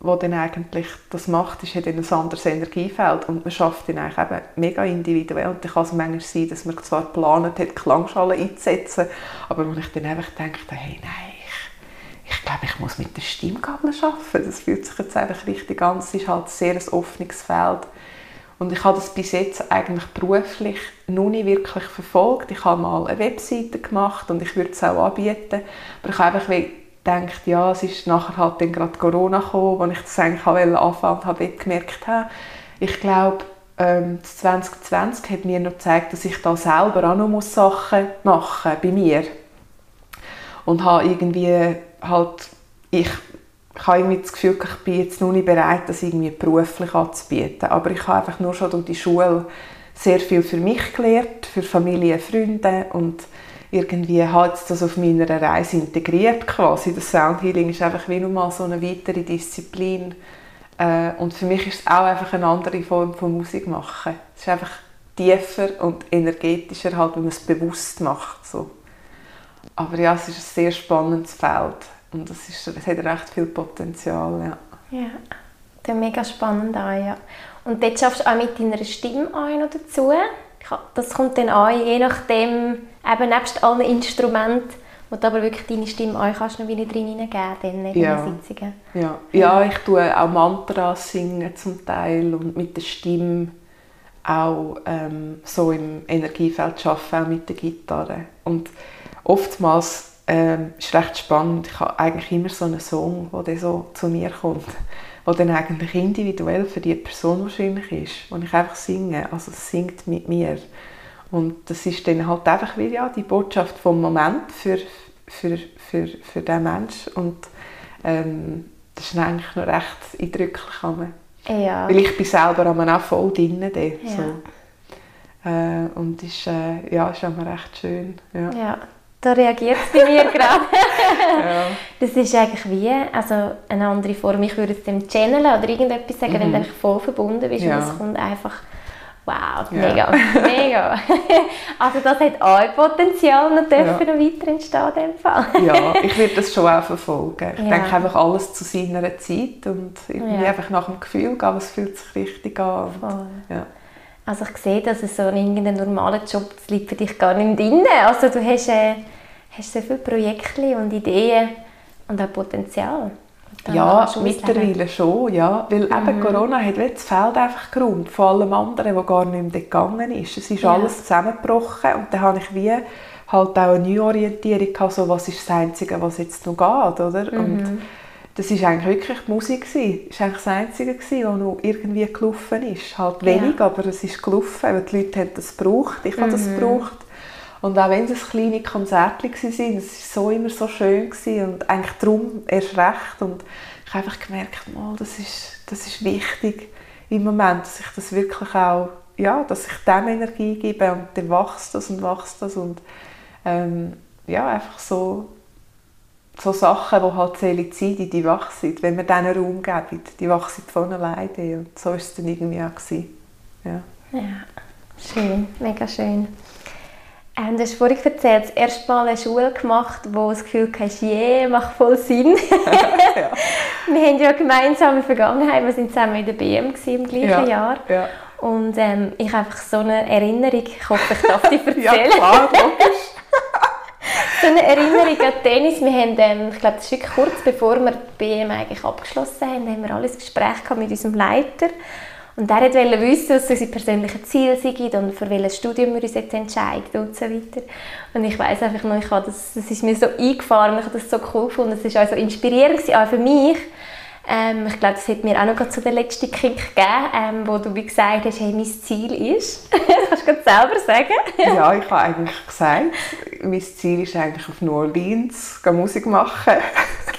der dann eigentlich das macht, ist, hat ein anderes Energiefeld und man schafft dann eigentlich eben mega individuell. Und dann kann es manchmal sein, dass man zwar geplant hat, Klangschalen einzusetzen, aber wo ich dann einfach denke, hey, nein, ich glaube, ich muss mit der Stimmgabel arbeiten. Das fühlt sich jetzt einfach richtig an. Es ist halt sehr ein offenes Feld. Und ich habe das bis jetzt eigentlich beruflich noch nicht wirklich verfolgt. Ich habe mal eine Webseite gemacht und ich würde es auch anbieten. Aber ich habe einfach gedacht, ja, es ist nachher halt dann gerade Corona gekommen, wo ich das eigentlich anfangen und habe gemerkt, habe, ich glaube, ähm, 2020 hat mir noch gezeigt, dass ich da selber auch noch Sachen machen muss, bei mir. Und habe irgendwie halt, ich, ich habe irgendwie das Gefühl, ich bin jetzt noch nicht bereit, das irgendwie beruflich anzubieten. Aber ich habe einfach nur schon durch die Schule sehr viel für mich gelernt, für Familie, Freunde und irgendwie habe ich das auf meiner Reise integriert quasi. Das Soundhealing ist einfach wie nochmal so eine weitere Disziplin äh, und für mich ist es auch einfach eine andere Form von Musik machen. Es ist einfach tiefer und energetischer, halt, wenn man es bewusst macht. So. Aber ja, es ist ein sehr spannendes Feld und es, ist, es hat recht viel Potenzial. Ja, ja das ist mega spannend an, ja. Und dort schaffst du auch mit deiner Stimme auch noch dazu. Das kommt dann an, je nachdem, eben nebst allen Instrumenten, wo du aber wirklich deine Stimme auch kannst noch wieder drin hineingeben in ja. den Sitzungen. Ja. ja, ich tue auch Mantras singen zum Teil und mit der Stimme auch ähm, so im Energiefeld arbeiten, auch mit der Gitarre. Und oftmals ähm, ist recht spannend. Ich habe eigentlich immer so einen Song, der so zu mir kommt, der dann eigentlich individuell für die Person wahrscheinlich ist, wo ich einfach singe. Also es singt mit mir. Und das ist dann halt einfach wie ja, die Botschaft vom Moment für, für, für, für den Menschen. Und ähm, das ist eigentlich noch recht eindrücklich. Ja. Weil ich bin selber auch voll drin. Da, ja. so. Äh, und ist, äh, ja, ist auch recht schön. Ja. ja. Da reagiert es bei mir gerade. ja. Das ist eigentlich wie also eine andere Form. Ich würde es dem channeln oder irgendetwas sagen, mhm. wenn du eigentlich voll verbunden bist ja. und es kommt einfach wow, mega, ja. mega. also das hat auch Potenzial noch dürfen ja. weiter entstehen in dem Fall. ja, ich würde das schon auch verfolgen. Ich denke einfach alles zu seiner Zeit und irgendwie einfach nach dem Gefühl gehen, es fühlt sich richtig an. Voll. Ja. Also ich sehe, dass es so ein normaler Job das liegt für dich gar nicht drin. Also du hast, äh, hast so viele Projekte und Ideen und auch Potenzial. Ja, mittlerweile schon, ja. Weil mhm. eben Corona hat das Feld einfach geräumt, von allem anderen, wo gar nicht mehr gegangen ist. Es ist ja. alles zusammengebrochen und dann habe ich wie halt auch eine Neuorientierung gehabt, so was ist das Einzige, was jetzt noch geht, oder? Mhm. Und das ist eigentlich wirklich die Musik gewesen. Das war eigentlich das Einzige, gewesen, was noch irgendwie gelaufen ist. Halt wenig, ja. aber es ist gelaufen, weil die Leute haben das gebraucht, ich mhm. habe das mhm. gebraucht. Und auch wenn es kleine Konzerte waren, es war so immer so schön gewesen und eigentlich darum erst recht. Und ich habe einfach gemerkt, oh, das, ist, das ist wichtig im Moment, dass ich das wirklich auch, ja, dass ich dem Energie gebe und dann wächst das und wächst das und ähm, ja, einfach so so Sachen, die halt Zeit sein, die wachsen, wenn wir denen Raum geben, die wachsen von alleine. Und so war es dann irgendwie auch. Ja. ja, schön, mega schön. Ähm, du hast vorhin erzählt, das erste Mal eine Schule gemacht, wo das Gefühl hast, je, macht voll Sinn. ja. Wir haben ja gemeinsam in Vergangenheit, wir waren zusammen in der BM im gleichen ja. Jahr. Ja. Und ähm, ich habe einfach so eine Erinnerung, ich hoffe, ich darf die erzählen. ja, klar, logisch so eine Erinnerung an Tennis. Wir haben, ähm, ich glaube, das ist kurz bevor wir die BM eigentlich abgeschlossen haben, haben wir alles Gespräch mit unserem Leiter. Und er wollte wissen, was unsere persönlichen Ziele sind und für welches Studium wir uns jetzt entscheiden und so weiter. Und ich weiß einfach noch, ich habe das, das ist mir so eingefahren, ich habe das so cool gefunden, es war auch so inspirierend auch für mich, ähm, ich glaube, das hat mir auch noch zu der letzten Kick gegeben, ähm, wo du wie gesagt hast, hey, mein Ziel ist. Kannst du selber sagen? ja, ich habe eigentlich gesagt, mein Ziel ist eigentlich auf New Orleans Musik machen.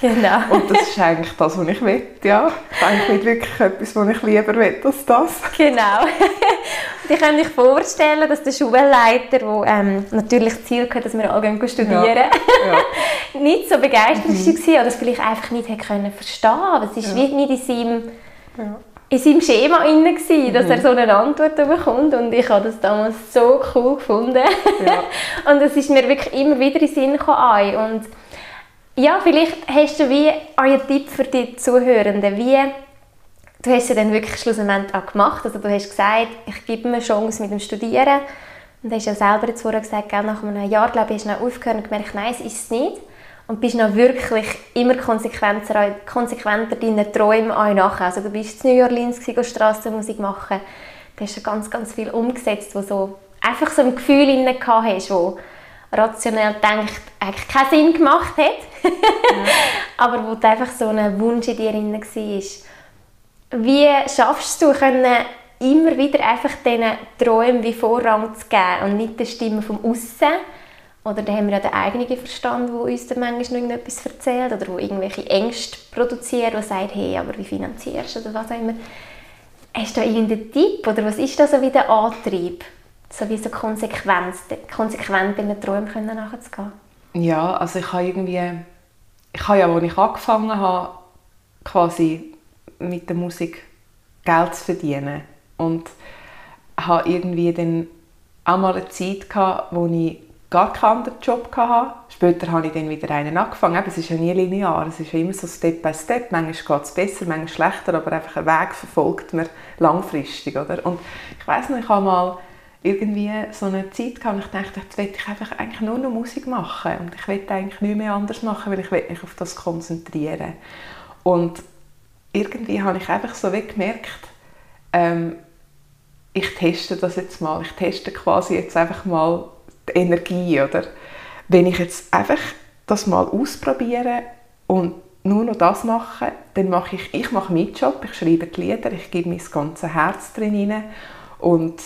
Genau. Und das ist eigentlich das, was ich will, ja. Das ist eigentlich nicht wirklich etwas, was ich lieber will als das. Genau. Und ich kann mir vorstellen, dass der Schulleiter, der ähm, natürlich das Ziel hatte, dass wir alle studieren ja. ja. nicht so begeistert mhm. war oder es vielleicht einfach nicht können verstehen konnte. Es war ja. nicht in seinem, ja. in seinem Schema drin, gewesen, dass mhm. er so eine Antwort bekommt. Und ich habe das damals so cool gefunden. Ja. Und es ist mir wirklich immer wieder in den Sinn gekommen. Und ja, vielleicht hast du wie einen Tipp für die Zuhörenden, wie du hast ja dann wirklich schlussendlich auch gemacht. Also du hast gesagt, ich gebe mir eine Chance mit dem Studieren. Und du hast ja selber jetzt vorher gesagt, nach einem Jahr glaube ich, hast du aufgehört und gemerkt, nein, es ist es nicht. Und bist noch wirklich immer konsequenter, konsequenter deinen Träumen nachher. Also du bist in New Orleans, Strassenmusik machen. Du hast ganz, ganz viel umgesetzt, wo so einfach so ein Gefühl in hast, wo rationell denkt, eigentlich keinen Sinn gemacht hat. ja. Aber wo einfach so ein Wunsch in dir drin war. Wie schaffst du können, immer wieder einfach diesen Träumen wie Vorrang zu geben und nicht der Stimme vom Aussen? Oder da haben wir ja den eigenen Verstand, der uns dann manchmal noch irgendetwas erzählt oder wo irgendwelche Ängste produziert, der sagt, hey, aber wie finanzierst du oder was auch immer. Hast du da irgendeinen Tipp oder was ist da so wie der Antrieb, so wie so konsequent, konsequent in den Träumen nachzugehen? Ja, also ich habe irgendwie, ich habe ja, als ich angefangen habe, quasi mit der Musik Geld zu verdienen. Und habe irgendwie dann auch mal eine Zeit gehabt, wo ich gar keinen anderen Job hatte. Später habe ich dann wieder einen angefangen. es ist ja nie linear, es ist ja immer so Step by Step. Manchmal geht es besser, manchmal schlechter, aber einfach ein Weg verfolgt man langfristig. Oder? Und ich weiß noch, ich habe mal irgendwie so eine Zeit gehabt, ich dachte, jetzt will ich einfach eigentlich nur noch Musik machen und ich will eigentlich nichts mehr anders machen, weil ich mich auf das konzentrieren. Und irgendwie habe ich einfach so gemerkt, ähm, ich teste das jetzt mal. Ich teste quasi jetzt einfach mal die Energie, oder? Wenn ich jetzt einfach das mal ausprobiere und nur noch das mache, dann mache ich, ich mache meinen Job, ich schreibe die Lieder, ich gebe mein ganzes Herz drin rein und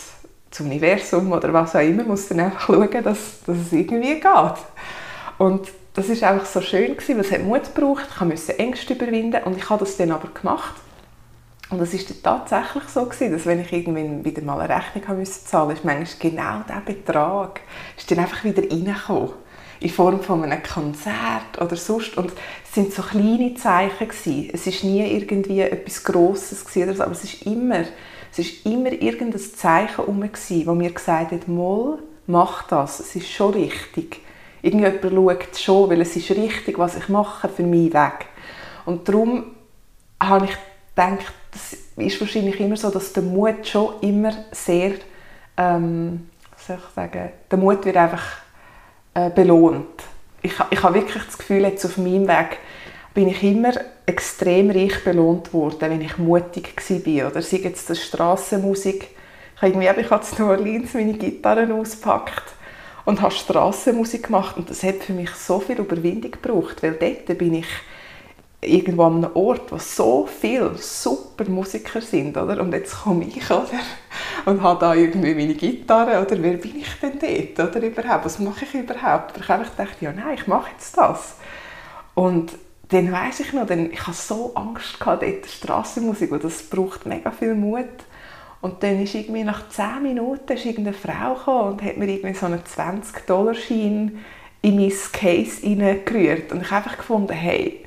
das Universum oder was auch immer muss dann einfach schauen, dass, dass es irgendwie geht. Und das ist einfach so schön gewesen, weil es hat Mut gebraucht, ich musste Ängste überwinden und ich habe das dann aber gemacht. Und es ist tatsächlich so gewesen, dass wenn ich irgendwann wieder mal eine Rechnung musste zahlen, ist manchmal genau dieser Betrag ist dann einfach wieder reingekommen in Form von einem Konzert oder sonst. Und es sind so kleine Zeichen gewesen. Es ist nie irgendwie etwas Grosses gewesen, aber es ist immer, es ist immer irgendein Zeichen herum gewesen, wo mir gesagt hat, Moll, mach das, es ist schon richtig irgendjemand schaut schon, weil es ist richtig, was ich mache für meinen Weg. Und darum habe ich gedacht, das ist wahrscheinlich immer so, dass der Mut schon immer sehr, ähm, soll ich sagen, der Mut wird einfach äh, belohnt. Ich, ich habe wirklich das Gefühl, jetzt auf meinem Weg bin ich immer extrem reich belohnt worden, wenn ich mutig war. Oder sei jetzt das Strassenmusik. Ich habe irgendwie, ich habe in New Orleans meine Gitarre ausgepackt und habe Strassenmusik gemacht und das hat für mich so viel Überwindung gebraucht, weil dort bin ich irgendwo an einem Ort, wo so viele super Musiker sind, oder? Und jetzt komme ich, oder? Und habe da irgendwie meine Gitarre, oder? Wer bin ich denn dort, oder? Überhaupt? Was mache ich überhaupt? Ich habe gedacht, ja nein, ich mache jetzt das. Und dann weiß ich noch, dann, ich hatte so Angst gehabt, dort Strassenmusik, und das braucht mega viel Mut. Und dann ist irgendwie nach 10 Minuten ist irgendeine Frau und hat mir irgendwie so einen 20-Dollar-Schein in mein Case hineingerührt. Und ich habe einfach gefunden, hey,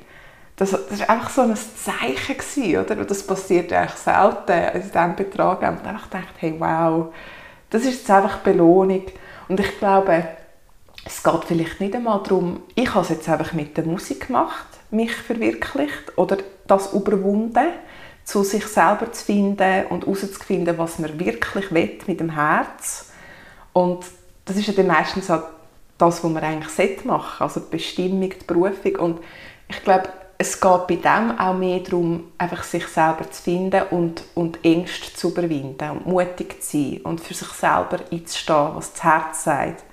das, das war einfach so ein Zeichen, gewesen, oder? Das passiert eigentlich selten in diesem Betrag. Und einfach gedacht, hey, wow, das ist jetzt einfach Belohnung. Und ich glaube, es geht vielleicht nicht einmal darum, ich habe es jetzt einfach mit der Musik gemacht, mich verwirklicht oder das überwunden zu sich selber zu finden und herauszufinden, was man wirklich will mit dem Herz. Und das ist ja dann meistens auch das, was man eigentlich machen sollte, also die Bestimmung, die Berufung. Und ich glaube, es geht bei dem auch mehr darum, einfach sich selber zu finden und, und Ängste zu überwinden und mutig zu sein und für sich selber einzustehen, was das Herz sagt.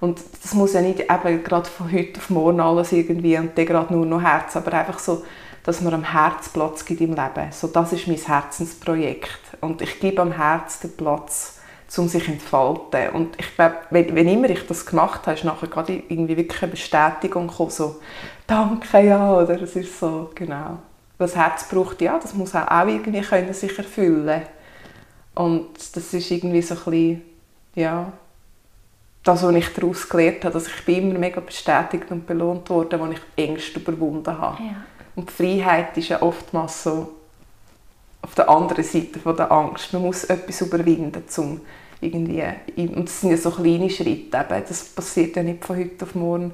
Und das muss ja nicht eben gerade von heute auf morgen alles irgendwie und dann gerade nur noch Herz, aber einfach so, dass man am Herz Platz gibt im Leben. So, das ist mein Herzensprojekt. Und ich gebe am Herz den Platz, um sich zu entfalten. Und ich glaube, wenn, wenn immer ich das gemacht habe, ist nachher gerade irgendwie wirklich eine Bestätigung gekommen, so «Danke, ja», oder es ist so, genau. Was Herz braucht, ja, das muss auch, auch irgendwie können sich erfüllen Und das ist irgendwie so ein bisschen, ja, das, was ich daraus gelernt habe, dass ich bin immer mega bestätigt und belohnt wurde, als ich Ängste überwunden habe. Ja. Und die Freiheit ist ja oftmals so auf der anderen Seite von der Angst. Man muss etwas überwinden, um irgendwie, und das sind ja so kleine Schritte, eben. das passiert ja nicht von heute auf morgen.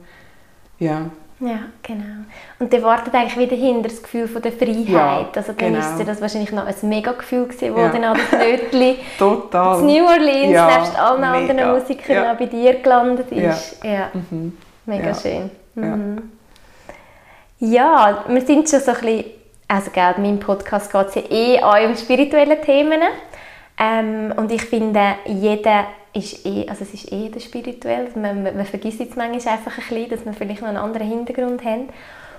Ja. Ja, genau. Und dann wartet eigentlich wieder hinter das Gefühl von der Freiheit. Ja, also dann genau. ist das wahrscheinlich noch ein mega Gefühl gewesen, wo ja. dann alles Nötli Total. in New Orleans ja, nebst allen mega. anderen Musikern ja. bei dir gelandet ist. Ja, ja. Mhm. mega schön. Mhm. Ja. wir sind schon so ein bisschen, also gell, in meinem Podcast geht es ja eh auch um spirituelle Themen. Ähm, und ich finde, jeder ist eh, also es ist eh spirituell. Man, man, man vergisst jetzt manchmal einfach ein bisschen, dass man vielleicht noch einen anderen Hintergrund hat.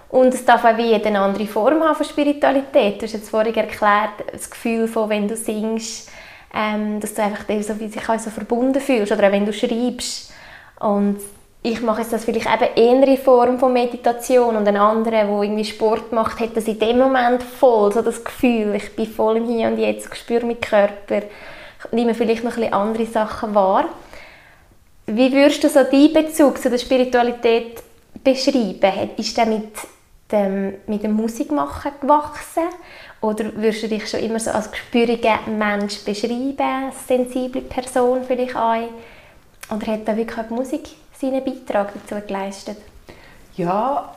Und es darf auch wie jede eine andere Form haben von Spiritualität. Du hast jetzt vorhin erklärt, das Gefühl von, wenn du singst, ähm, dass du einfach so, wie sich so verbunden fühlst. Oder auch wenn du schreibst. Und ich mache jetzt das vielleicht eben in Form von Meditation und ein anderer, der irgendwie Sport macht, hat das in dem Moment voll, so das Gefühl, ich bin voll im Hier und Jetzt, ich spüre meinen Körper nehme vielleicht noch ein bisschen andere Sachen wahr. Wie würdest du so deinen Bezug zu der Spiritualität beschreiben? Ist der mit dem, mit dem Musikmachen gewachsen? Oder würdest du dich schon immer so als gespüriger Mensch beschreiben, als sensible Person vielleicht auch? Oder hat da wirklich auch die Musik seinen Beitrag dazu geleistet? Ja,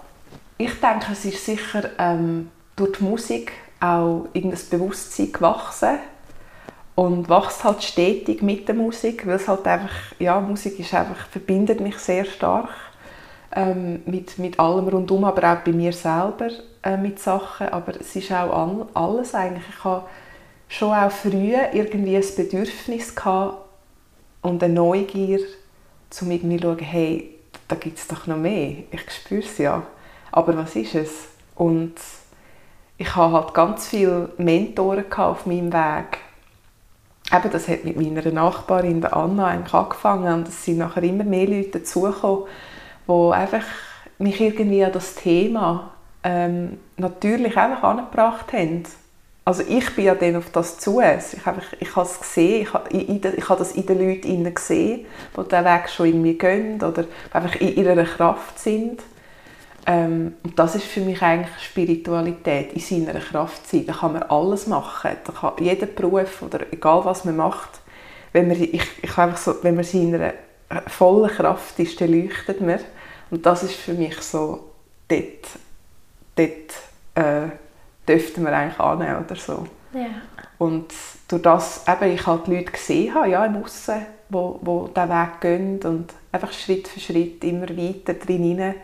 ich denke, es ist sicher ähm, durch die Musik auch irgendein Bewusstsein gewachsen und wächst halt stetig mit der Musik, weil es halt einfach, ja, Musik ist einfach, verbindet mich sehr stark ähm, mit, mit allem rundum, aber auch bei mir selber äh, mit Sachen, aber es ist auch alles eigentlich. Ich habe schon auch früh irgendwie ein Bedürfnis gehabt und eine Neugier, um irgendwie zu schauen, hey, da gibt es doch noch mehr, ich spüre es ja, aber was ist es? Und ich hatte halt ganz viele Mentoren auf meinem Weg, eben, das hat mit meiner Nachbarin der Anna eigentlich angefangen und es sind nachher immer mehr Leute dazugekommen, die einfach mich irgendwie an das Thema ähm, natürlich einfach angebracht haben. Also ich bin ja dann auf das zu. Ich habe, ich habe es gesehen, ich habe, ich, ich habe das in den Leuten gesehen, die diesen Weg schon irgendwie gehen oder einfach in ihrer Kraft sind. Ähm, und das ist für mich eigentlich Spiritualität, in seiner Kraft sein. Da kann man alles machen. Da kann jeder Beruf oder egal was man macht, wenn man, ich, ich einfach so, wenn man seiner vollen Kraft ist, dann leuchtet man. Und das ist für mich so, dort, dort äh, dürften wir eigentlich annehmen oder so. Ja. Und durch das, eben, ich halt Leute gesehen habe, ja, im Aussen, wo diesen Weg gehen und einfach Schritt für Schritt immer weiter drin hinein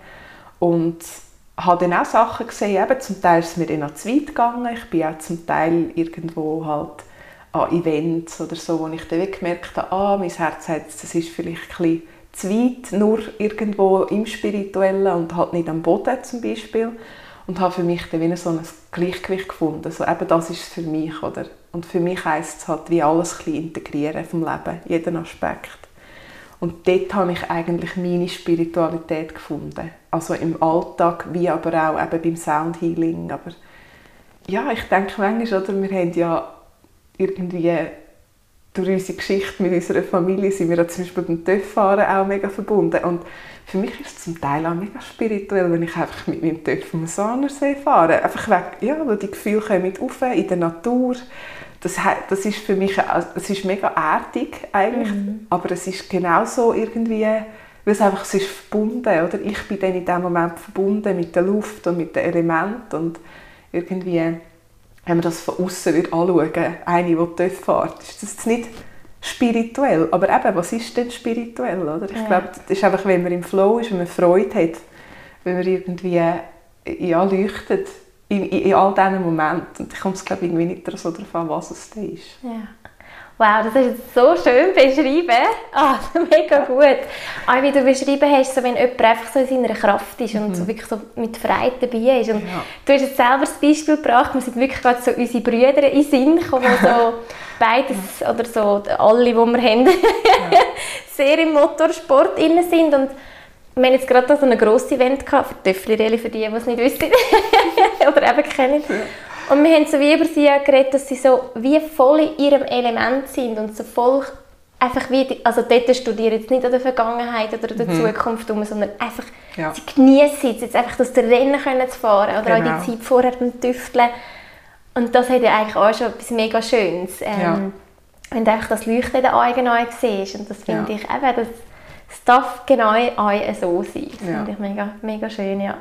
und habe dann auch Sachen gesehen, eben, zum Teil ist es mir dann auch zu weit gegangen. Ich bin auch zum Teil irgendwo halt an Events oder so, wo ich dann gemerkt habe, ah, mein Herz sagt, das ist vielleicht ein zu weit, nur irgendwo im Spirituellen und halt nicht am Boden zum Beispiel. Und habe für mich dann wieder so ein Gleichgewicht gefunden. So, eben das ist es für mich. Oder? Und für mich heisst es halt, wie alles ein integrieren vom Leben, jeden Aspekt. Und dort habe ich eigentlich meine Spiritualität gefunden. Also im Alltag, wie aber auch eben beim Soundhealing. Aber ja, ich denke manchmal, oder, wir haben ja irgendwie durch unsere Geschichte mit unserer Familie sind wir ja zum Beispiel beim Töfffahren auch mega verbunden. Und für mich ist es zum Teil auch mega spirituell, wenn ich einfach mit meinem Töff am Sahnersee fahre. Einfach weg, ja, weil die Gefühle kommen auf in der Natur das, das ist für mich es ist mega erdig eigentlich, mhm. aber es ist genauso irgendwie, weil es einfach es ist verbunden, oder? Ich bin dann in dem Moment verbunden mit der Luft und mit den Elementen und irgendwie, wenn man das von außen anschauen eine, die dort fährt, ist das nicht spirituell, aber eben, was ist denn spirituell, oder? Ich ja. glaube, das ist einfach, wenn man im Flow ist, wenn man Freude hat, wenn man irgendwie ja, leuchtet in, in, in all diesen Momenten. Und ich komme es glaube irgendwie nicht so darauf an, was es da ist. Ja. Wow, das ist jetzt so schön beschrieben. Ah, mega gut. Auch wie du beschrieben hast, so wenn jemand einfach so in seiner Kraft ist und mhm. so wirklich so mit Freiheit dabei ist. Und ja. Du hast jetzt selber das Beispiel gebracht, wir sind wirklich gerade so unsere Brüder in Sinn gekommen, so beides oder so alle, die wir haben, ja. sehr im Motorsport drin sind. Und wir haben jetzt gerade so ein grosses Event gehabt, für Töffli, für die, die es nicht wissen oder eben kennen. Ja. Und wir haben so wie über sie geredet, dass sie so wie voll in ihrem Element sind und so voll einfach wie, die, also dort studieren jetzt nicht an der Vergangenheit oder der mhm. Zukunft um, sondern einfach, ja. sie genießen jetzt einfach das Rennen können zu fahren oder genau. auch die Zeit vorher beim Tüfteln. Und das hat ja eigentlich auch schon etwas mega Schönes. Ähm, ja. Wenn du einfach das Leuchten in den Augen siehst. Und das finde ja. ich eben, das, es darf genau auch so sein. Das finde ich mega, mega schön, ja.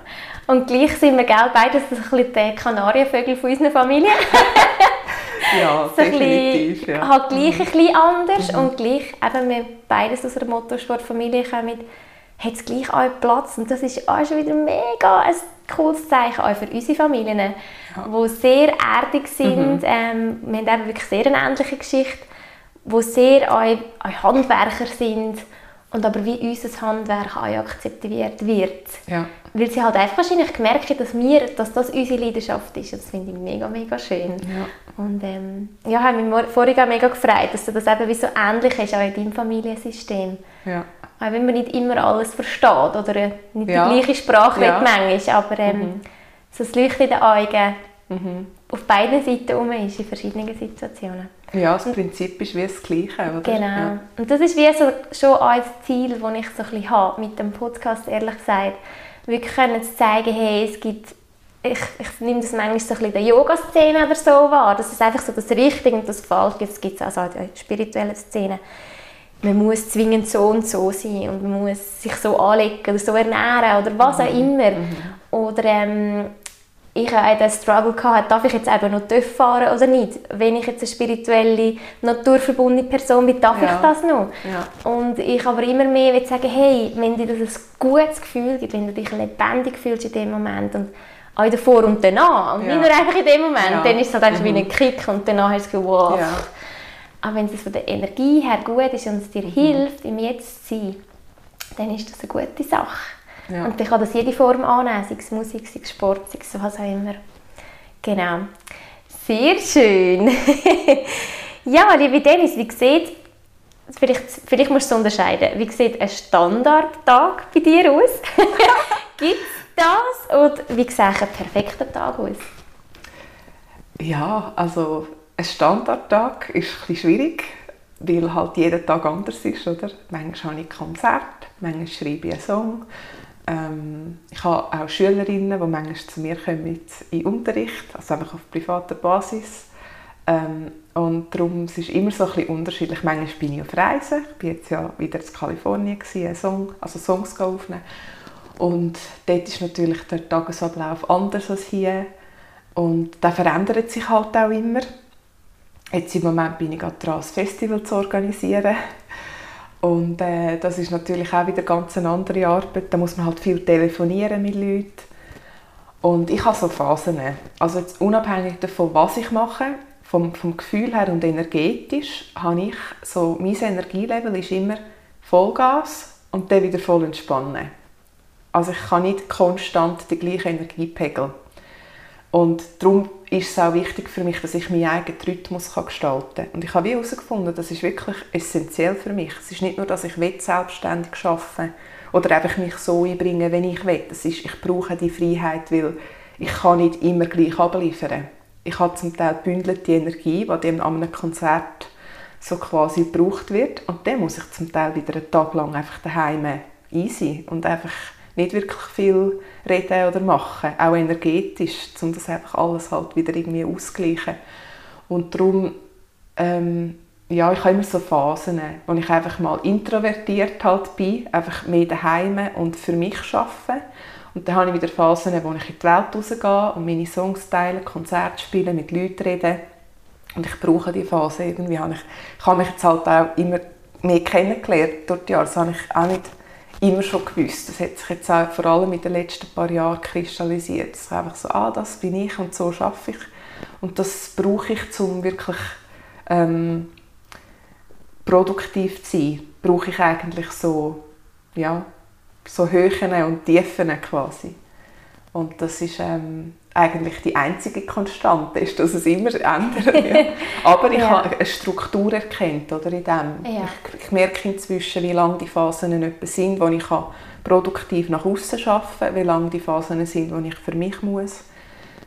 Und gleich sind wir gell, beides ein bisschen die Kanarienvögel von unserer Familie. ja, so definitiv, bisschen, ja. Halt gleich mhm. ein bisschen anders mhm. und gleich, eben wir beides aus einer Motorsportfamilie kommen, hat es gleich auch Platz und das ist auch schon wieder mega ein cooles Zeichen auch für unsere Familien, ja. die sehr erdig sind. Mhm. Ähm, wir haben eben wirklich sehr eine ähnliche Geschichte, die sehr auch, auch Handwerker sind und aber wie unser Handwerk auch akzeptiert wird. Ja. Weil sie halt einfach wahrscheinlich gemerkt haben, dass, wir, dass das unsere Leidenschaft ist. Das finde ich mega, mega schön. Ja. Und ähm, ja, habe mich vorhin auch mega gefreut, dass du das eben wie so ähnlich ist, auch in deinem Familiensystem. Ja. Auch wenn man nicht immer alles versteht oder nicht ja. die gleiche Sprache ja. manchmal, aber ähm, mhm. so das Leuchten in den Augen mhm. auf beiden Seiten herum ist, in verschiedenen Situationen. Ja, das Prinzip ist wie das Gleiche, oder? Genau. Ja. Und das ist wie so schon ein Ziel, das ich so ein bisschen habe mit dem Podcast, ehrlich gesagt. Wirklich können zu zeigen, hey, es gibt ich, ich nehme das manchmal so ein bisschen in der Yoga-Szene oder so wahr, dass es einfach so das Richtige und das Falsche gibt. Es gibt also in der spirituellen Szene. Man muss zwingend so und so sein und man muss sich so anlegen oder so ernähren oder was auch mhm. immer. Mhm. Oder ähm, ich hatte den Struggle gehabt, darf ich jetzt eben noch TÜV fahren oder nicht? Wenn ich jetzt eine spirituelle, naturverbundene Person bin, darf ja. ich das noch? Ja. Und ich aber immer mehr will sagen, hey, wenn dir das ein gutes Gefühl gibt, wenn du dich lebendig fühlst in dem Moment und auch davor und danach, und ja. nicht nur einfach in dem Moment, dann ist es halt einfach mhm. wie ein Kick und danach hast du das Gefühl, wow. Aber wenn es von der Energie her gut ist und es dir mhm. hilft, im Jetzt zu sein, dann ist das eine gute Sache. Ja. Und dann kann das jede Form annehmen, sei es Musik, sei es Sport, sei es was auch immer. Genau. Sehr schön. ja, liebe Dennis, wie sieht, vielleicht, vielleicht musst du es unterscheiden, wie sieht ein Standardtag bei dir aus? Gibt es das? Oder wie sieht ein perfekter Tag aus? Ja, also ein Standardtag ist ein schwierig, weil halt jeder Tag anders ist. Oder? Manchmal habe ich Konzert, manchmal schreibe ich einen Song, ähm, ich habe auch Schülerinnen, die manchmal zu mir kommen in Unterricht, also einfach auf privater Basis. Ähm, und darum es ist immer so ein bisschen unterschiedlich. Manchmal bin ich auf Reisen. Ich war jetzt ja wieder in Kalifornien, gewesen, Song, also Songs aufnehmen. Und dort ist natürlich der Tagesablauf anders als hier. Und der verändert sich halt auch immer. Jetzt im Moment bin ich gerade dran, ein Festival zu organisieren. Und äh, das ist natürlich auch wieder ganz eine andere Arbeit. Da muss man halt viel telefonieren mit Leuten. Und ich habe so Phasen. Also jetzt unabhängig davon, was ich mache, vom, vom Gefühl her und energetisch, habe ich so, mein Energielevel ist immer Vollgas und dann wieder voll entspannen. Also ich kann nicht konstant den gleichen Energiepegel. Und darum ist es auch wichtig für mich, dass ich meinen eigenen Rhythmus gestalten kann. Und ich habe herausgefunden, das ist wirklich essentiell für mich. Es ist nicht nur, dass ich selbstständig arbeiten oder einfach mich so einbringen, wenn ich will. Es ist, ich brauche die Freiheit, weil ich kann nicht immer gleich abliefern. Ich habe zum Teil die Energie, die an einem Konzert so quasi gebraucht wird. Und dann muss ich zum Teil wieder einen Tag lang einfach daheim easy und einfach nicht wirklich viel reden oder machen, auch energetisch, um das einfach alles halt wieder irgendwie auszugleichen. Und darum, ähm, ja, ich habe immer so Phasen, wo ich einfach mal introvertiert halt bin, einfach mehr daheim und für mich arbeite. Und dann habe ich wieder Phasen, wo ich in die Welt rausgehe und meine Songs teile, Konzerte spiele, mit Leuten rede. Und ich brauche die Phase irgendwie. Ich, ich habe mich jetzt halt auch immer mehr kennengelernt durch die Jahre. Das habe ich auch nicht immer schon gewusst. Das hat sich jetzt auch vor allem in den letzten paar Jahren kristallisiert. Es ist einfach so, ah, das bin ich und so schaffe ich. Und das brauche ich, um wirklich ähm, produktiv zu sein. Brauche ich eigentlich so, ja, so Höhen und Tiefen quasi. Und das ist ähm, eigentlich die einzige Konstante, ist, dass es immer ändert. Ja. Aber ich ja. habe eine Struktur erkannt oder, in dem. Ja. Ich, ich, merke inzwischen, wie lange die Phasen sind, wo ich produktiv nach außen arbeiten kann, wie lange die Phasen sind, wo ich für mich muss.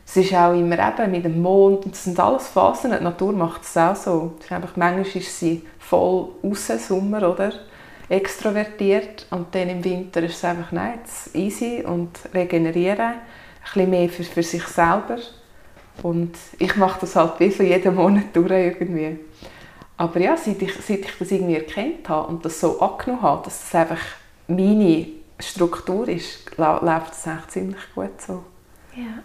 Es ist auch immer eben mit dem Mond, das sind alles Phasen, die Natur macht es auch so. Es ist einfach, manchmal ist sie voll raus, Sommer, oder? extrovertiert und dann im Winter ist es einfach nein, easy und regenerieren, bisschen mehr für, für sich selber und ich mache das halt wie für jeden Monat durch irgendwie. Aber ja, seit ich, seit ich das irgendwie erkannt habe und das so angenommen habe, dass das einfach meine Struktur ist, läuft es echt ziemlich gut so. Ja.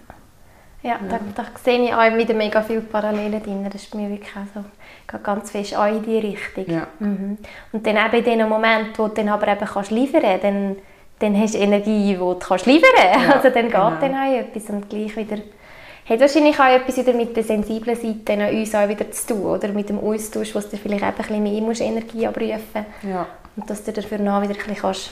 Ja, ja. Da, da sehe ich auch wieder mega viele Parallelen drin. Das ist bei mir wirklich so, geht ganz fest auch in die Richtung. Ja. Mhm. Und dann eben in dem Moment, wo du dann aber eben kannst liefern kannst, dann, dann hast du Energie, die du kannst liefern kannst. Ja, also dann geht genau. dann auch etwas und gleich wieder hat wahrscheinlich auch etwas wieder mit der sensiblen Seite an uns auch wieder zu tun, oder mit dem Austausch, wo du vielleicht eben ein bisschen mehr musst Energie abrufen ja. und dass du dafür noch wieder ein bisschen kannst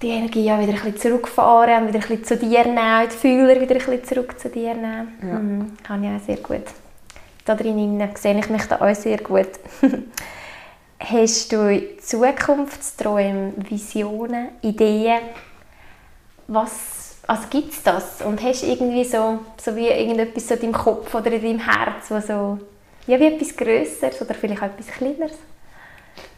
die Energie auch wieder ein bisschen zurückfahren und wieder ein bisschen zu dir nehmen, die Fühler wieder ein bisschen zurück zu dir nehmen. Ja. Mhm, kann ich auch sehr gut. Da drin sehe ich mich da auch sehr gut. Hast du Zukunftsträume, Visionen, Ideen? Was also gibt es das? Und hast du irgendwie so, so wie irgendetwas so in deinem Kopf oder in deinem Herz, wo so, ja, wie etwas Größeres oder vielleicht auch etwas Kleineres?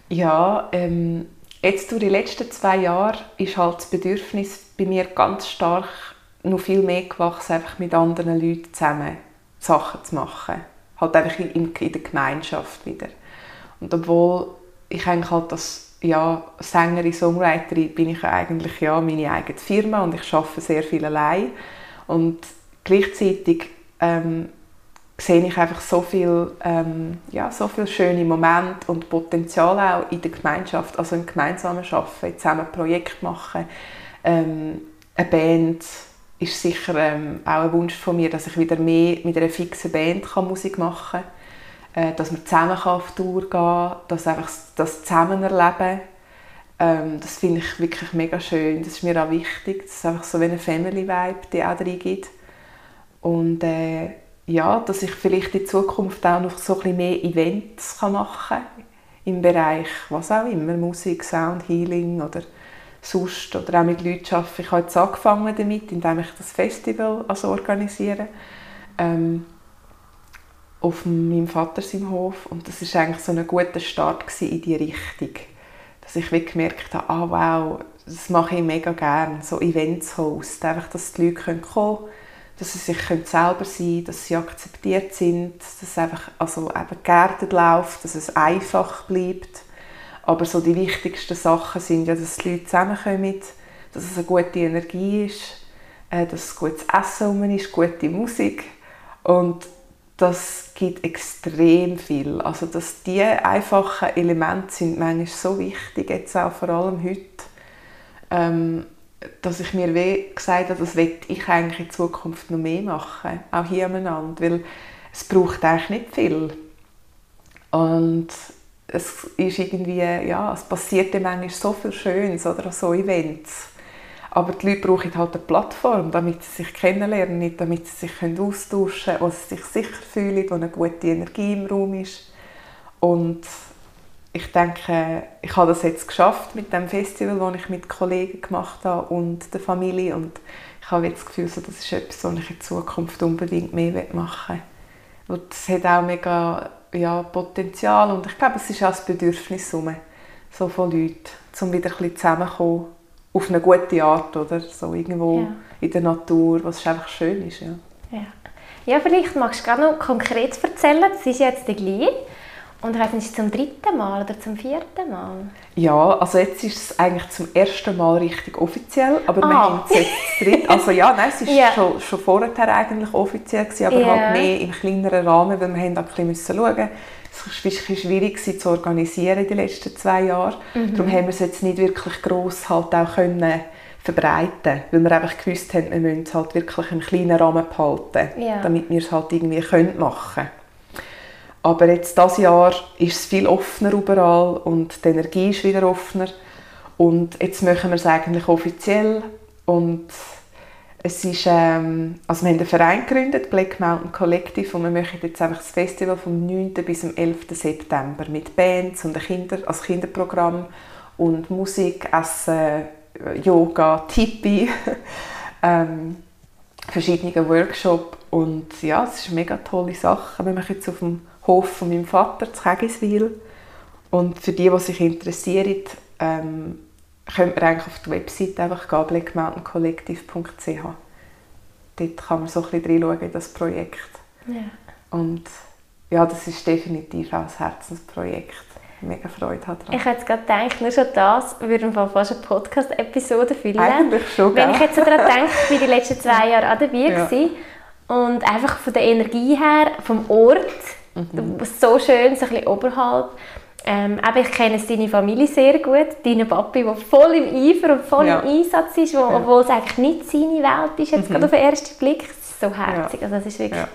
Ja, ähm, Jetzt durch die letzten zwei Jahre ist halt das Bedürfnis bei mir ganz stark noch viel mehr gewachsen, einfach mit anderen Leuten zusammen Sachen zu machen. Halt einfach in, in der Gemeinschaft wieder. Und obwohl ich eigentlich halt als ja, Sängerin, Songwriterin bin ich eigentlich ja meine eigene Firma und ich arbeite sehr viel allein. Und gleichzeitig ähm, sehe ich einfach so viel, ähm, ja, so viele schöne Momente und Potenzial auch in der Gemeinschaft, also im gemeinsamen Arbeiten, zusammen Projekt machen. Ähm, eine Band ist sicher ähm, auch ein Wunsch von mir, dass ich wieder mehr mit einer fixen Band kann Musik machen kann, äh, dass man zusammen auf Tour gehen kann, dass einfach das zusammen erleben. Ähm, das finde ich wirklich mega schön. Das ist mir auch wichtig, dass es einfach so wie eine Family-Vibe, die auch drin gibt. Und äh, ja, dass ich vielleicht in Zukunft auch noch so ein mehr Events kann machen kann. Im Bereich, was auch immer, Musik, Sound, Healing oder sonst. Oder auch mit Leuten arbeiten. Ich habe jetzt angefangen damit, indem ich das Festival also organisiere. Ähm, auf meinem Vater im Hof. Und das war eigentlich so ein guter Start in die Richtung. Dass ich wirklich gemerkt habe, ah wow, das mache ich mega gerne, so Events hosten. Einfach, dass die Leute kommen können dass sie sich selber sein können, dass sie akzeptiert sind, dass es einfach also eben geerdet läuft, dass es einfach bleibt. Aber so die wichtigsten Sachen sind ja, dass die Leute zusammenkommen, dass es eine gute Energie ist, äh, dass es gutes Essen ist, gute Musik und das gibt extrem viel. Also dass die einfachen Elemente sind manchmal so wichtig, jetzt auch vor allem heute. Ähm, dass ich mir gesagt habe, das will ich eigentlich in Zukunft noch mehr machen, auch hier aneinander, weil es braucht eigentlich nicht viel. Und es ist irgendwie, ja, es passiert manchmal so viel Schönes oder so Events. Aber die Leute brauchen halt eine Plattform, damit sie sich kennenlernen, damit sie sich austauschen können, wo sie sich sicher fühlen, wo eine gute Energie im Raum ist. Und ich denke, ich habe das jetzt geschafft mit dem Festival, das ich mit Kollegen gemacht habe und der Familie und ich habe jetzt das Gefühl, das ist etwas, was ich in Zukunft unbedingt mehr machen will. Es hat auch mega ja, Potenzial und ich glaube, es ist auch das Bedürfnis so von Leuten, um wieder ein bisschen zusammenzukommen, auf eine gute Art, oder? So irgendwo ja. in der Natur, was einfach schön ist. Ja. Ja. ja, vielleicht magst du gerade noch konkret erzählen, das ist jetzt der gleich Und ich weiss nicht, ist es zum dritten Mal oder zum vierten Mal? Ja, also jetzt ist es eigentlich zum ersten Mal richtig offiziell, aber wir Ah. haben es jetzt das dritte. Also ja, nein, es war Ja. schon, schon vorher eigentlich offiziell, gewesen, aber Ja. halt mehr im kleineren Rahmen, weil wir haben auch ein bisschen müssen schauen Es war schwierig zu organisieren in den letzten zwei Jahren. Mhm. Darum haben wir es jetzt nicht wirklich gross halt auch können verbreiten weil wir einfach gewusst haben, wir müssen es halt wirklich im kleinen Rahmen behalten, Ja. damit wir es halt irgendwie können machen aber jetzt dieses Jahr ist es viel offener überall und die Energie ist wieder offener. Und jetzt machen wir es eigentlich offiziell. Und es ist, ähm, also wir haben einen Verein gegründet, Black Mountain Collective, und wir machen jetzt einfach das Festival vom 9. bis zum 11. September mit Bands und Kinder, als Kinderprogramm und Musik, Essen, Yoga, Tipi, ähm, verschiedene Workshops und ja, es ist eine mega tolle Sache. Wir machen jetzt auf dem Hof von meinem Vater zu Kegiswil und für die, die sich interessieren, ähm, könnt ihr eigentlich auf die Website einfach gehen, blackmountaincollective.ch. Dort kann man so ein bisschen reinschauen in das Projekt. Ja. Und ja, das ist definitiv auch ein Herzensprojekt. Mega Freude hat daran. Ich hätte gerade gedacht, nur schon das würde im Fall fast eine Podcast-Episode füllen. Eigentlich schon, Wenn ich jetzt so daran denke, ich war die letzten zwei Jahre auch dabei Ja. gewesen. und einfach von der Energie her, vom Ort, Mhm. so schön, so ein bisschen oberhalb. Ähm, eben, ich kenne seine Familie sehr gut, deinen Papi, der voll im Eifer und voll Ja. im Einsatz ist, wo, Ja. obwohl es eigentlich nicht seine Welt ist, jetzt gerade auf den ersten Blick. Es ist so herzig, also es ist wirklich Ja.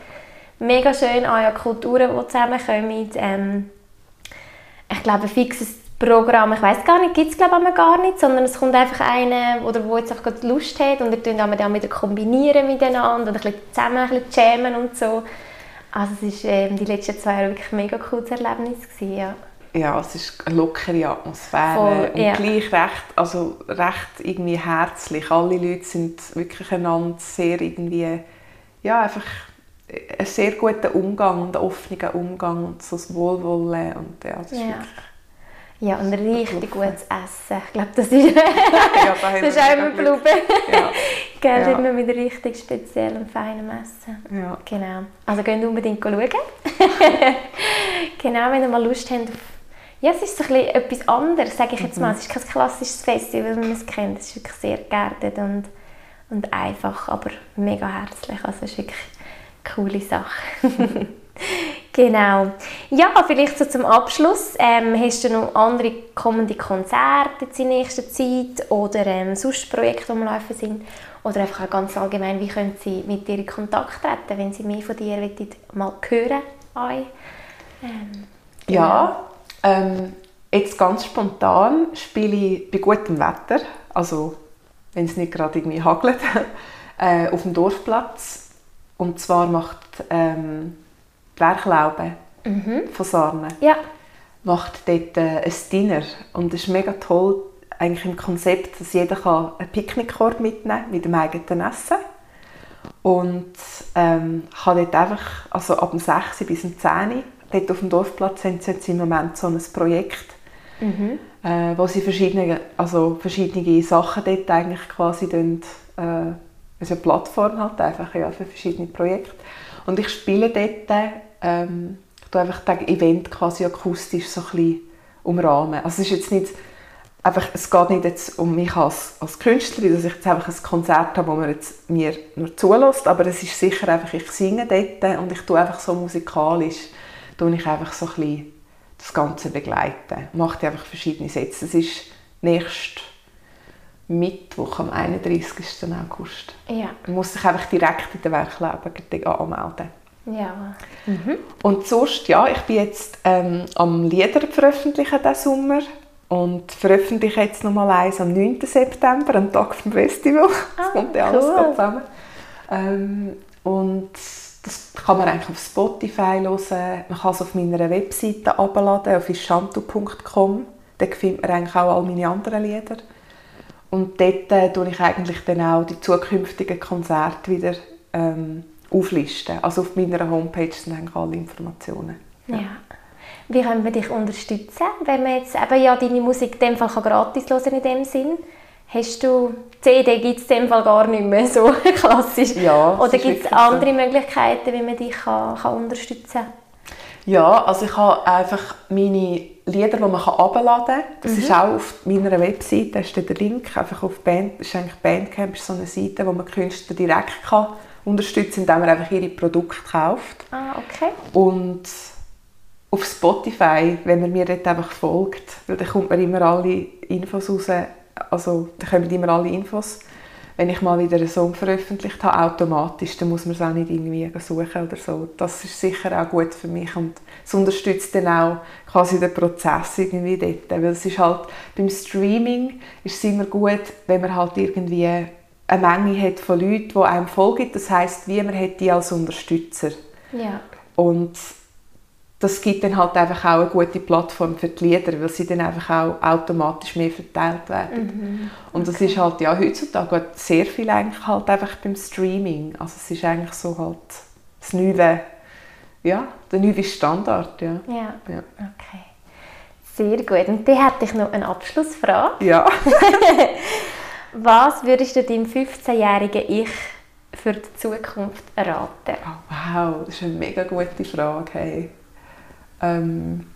mega schön, auch ja Kulturen, die zusammenkommen. Ähm, ich glaube, ein fixes Programm, ich weiß gar nicht, gibt es glaube ich gar nicht, sondern es kommt einfach einer, oder wo jetzt einfach gerade Lust hat und ihr dann dann wieder kombinieren miteinander und ein bisschen zusammen ein bisschen jammen und so. Also es war ähm, die letzten zwei Jahre wirklich ein mega cooles Erlebnis. Gewesen, ja. Ja, es ist eine lockere Atmosphäre Voll, und ja. gleich recht, also recht irgendwie herzlich. Alle Leute sind wirklich einander sehr irgendwie, ja, einfach ein sehr guter Umgang und ein offener Umgang und so das Wohlwollen und ja, das ist Ja. wirklich, ja, und richtig gutes Essen. Ich glaube, das ist, ja, da das ist auch immer geblieben. Ja, Gell, Ja. immer mit richtig speziellem, feinem Essen. ja. Genau. Also geht unbedingt schauen. genau, wenn ihr mal Lust habt auf... Ja, es ist so ein etwas anderes, sage ich jetzt mal. Es ist kein klassisches Festival, wie man es kennt. Es ist wirklich sehr geerdet und, und einfach, aber mega herzlich. Also es ist wirklich eine coole Sache. genau. Ja, vielleicht so zum Abschluss. Ähm, hast du noch andere kommende Konzerte in nächster Zeit oder ähm, sonst Projekte, die am Laufen sind? Oder einfach auch ganz allgemein, wie können Sie mit dir in Kontakt treten, wenn Sie mehr von dir wollen, mal hören wollen? Ähm, Ja, ähm, jetzt ganz spontan spiele ich bei gutem Wetter, also wenn es nicht gerade irgendwie hagelt, äh, auf dem Dorfplatz. Und zwar macht ähm, die Werklaube von Sarne Ja, macht dort äh, ein Dinner. Und es ist mega toll eigentlich im Konzept, dass jeder kann einen Picknickkorb mitnehmen kann mit dem eigenen Essen. Und ähm, kann dort einfach, also ab dem 6 bis zum 10 dort auf dem Dorfplatz haben sie jetzt im Moment so ein Projekt, äh, wo sie verschiedene, also verschiedene Sachen dort eigentlich quasi dann, äh, also eine Plattform halt einfach ja, für verschiedene Projekte. Und ich spiele dort, ähm, ich tue einfach das Event quasi akustisch so ein bisschen umrahmen. Also es ist jetzt nicht, einfach, es geht nicht jetzt um mich als, als Künstlerin, dass ich jetzt einfach ein Konzert habe, wo man jetzt mir nur zulässt, aber es ist sicher einfach, ich singe dort und ich tue einfach so musikalisch, tue ich einfach so ein bisschen das Ganze begleiten. Mache einfach verschiedene Sätze. Es ist nächst Mittwoch, am 31. August. ja, Man muss sich einfach direkt in der Werklaube anmelden. ja. Und sonst, ja, ich bin jetzt ähm, am Lieder veröffentlichen diesen Sommer und veröffentliche jetzt nochmal eins am 9. September, am Tag vom Festival. Das Ah, kommt ja alles cool. da zusammen. Ähm, und das kann man eigentlich auf Spotify hören. Man kann es auf meiner Webseite herunterladen, auf ischantu.com. Da findet man eigentlich auch all meine anderen Lieder. Und dort äh, tue ich eigentlich dann auch die zukünftigen Konzerte wieder ähm, auflisten. Also auf meiner Homepage sind eigentlich alle Informationen. Ja. Wie können wir dich unterstützen, wenn man jetzt eben ja deine Musik in dem Fall gratis hören in dem Sinn? Hast du CD gibt es in dem Fall gar nicht mehr so klassisch? Ja, Oder gibt es wirklich so. andere Möglichkeiten, wie man dich kann, kann unterstützen kann? Ja, also ich habe einfach meine Lieder, die man herunterladen kann. Das mhm. ist auch auf meiner Webseite, da ist der Link, einfach auf Band, ist eigentlich Bandcamp, ist so eine Seite, wo man Künstler direkt kann unterstützen, indem man einfach ihre Produkte kauft. Ah, okay. Und auf Spotify, wenn man mir dort einfach folgt, weil dann kommt man immer alle Infos raus, also da kommen immer alle Infos wenn ich mal wieder einen Song veröffentlicht habe, automatisch, dann muss man es auch nicht irgendwie suchen oder so. Das ist sicher auch gut für mich und es unterstützt dann auch quasi den Prozess irgendwie dort, weil es ist halt, beim Streaming ist es immer gut, wenn man halt irgendwie eine Menge hat von Leuten, die einem folgen, das heißt, wie man hat die als Unterstützer. Ja. Und das gibt dann halt einfach auch eine gute Plattform für die Lieder, weil sie dann einfach auch automatisch mehr verteilt werden. Mhm. Und das ist halt ja heutzutage sehr viel eigentlich halt einfach beim Streaming. Also es ist eigentlich so halt das neue, ja, der neue Standard, ja. Ja, ja. okay. Sehr gut. Und dann hätte ich noch eine Abschlussfrage. Ja. Was würdest du deinem 15-jährigen Ich für die Zukunft erraten? Oh, wow, das ist eine mega gute Frage. Hey ähm,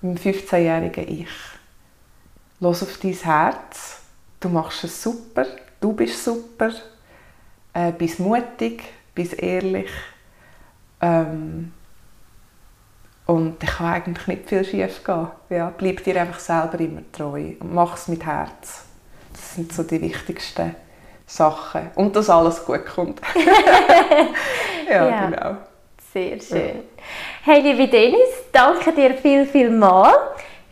meinem 15-jährigen Ich. Los auf dein Herz. Du machst es super. Du bist super. Äh, bist mutig. Bist ehrlich. Ähm, und ich kann eigentlich nicht viel schief gehen. Ja, bleib dir einfach selber immer treu und mach es mit Herz. Das sind so die wichtigsten Sachen. Und dass alles gut kommt. ja, ja, genau. Sehr schön. Hey, liebe Dennis, danke dir viel, viel mal.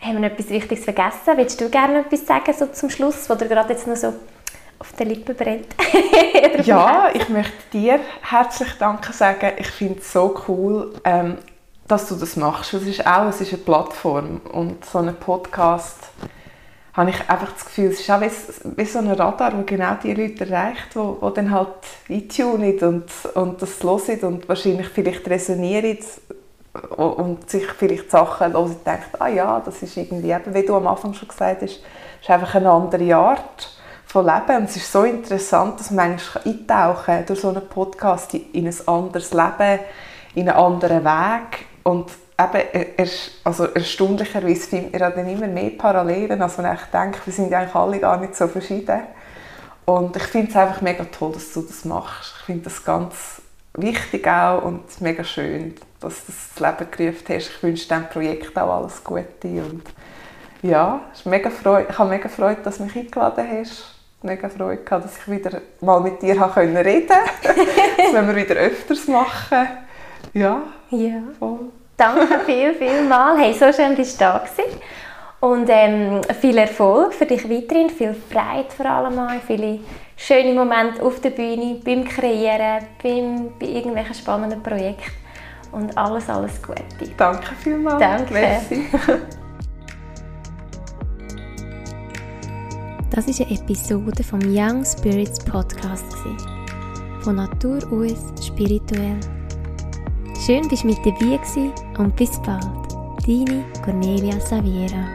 Haben wir etwas Wichtiges vergessen? Willst du gerne etwas sagen so zum Schluss, was dir gerade jetzt noch so auf den Lippen brennt? ja, ich möchte dir herzlich Danke sagen. Ich finde es so cool, ähm, dass du das machst. Es ist auch es ist eine Plattform und so ein Podcast habe ich einfach das Gefühl, es ist auch wie, wie so ein Radar, der genau die Leute erreicht, die, die dann halt eintunen und, und das hören und wahrscheinlich vielleicht resonieren und sich vielleicht Sachen hören und denken, ah ja, das ist irgendwie, eben, wie du am Anfang schon gesagt hast, ist einfach eine andere Art von Leben und es ist so interessant, dass man eintauchen durch so einen Podcast in ein anderes Leben, in einen anderen Weg und eben, er, also erstaunlicherweise findet man dann immer mehr Parallelen, als man eigentlich denkt, wir sind eigentlich alle gar nicht so verschieden. Und ich finde es einfach mega toll, dass du das machst. Ich finde das ganz wichtig auch und mega schön, dass du das Leben gerufen hast. Ich wünsche diesem Projekt auch alles Gute. Und ja, ist mega Freude, ich habe mega Freude, dass du mich eingeladen hast. Mega Freude gehabt, dass ich wieder mal mit dir reden konnte. das wollen wir wieder öfters machen. Ja, ja. voll. Danke viel, viel mal. Hey, so schön bist du da gewesen. Und ähm, viel Erfolg für dich weiterhin, viel Freude vor allem auch, viele schöne Momente auf der Bühne, beim Kreieren, beim, bei irgendwelchen spannenden Projekten und alles, alles Gute. Danke vielmals. Danke. Merci. Das war eine Episode vom Young Spirits Podcast. Von Natur aus spirituell Schön, bist du mit dabei und bis bald. Deine Cornelia Saviera.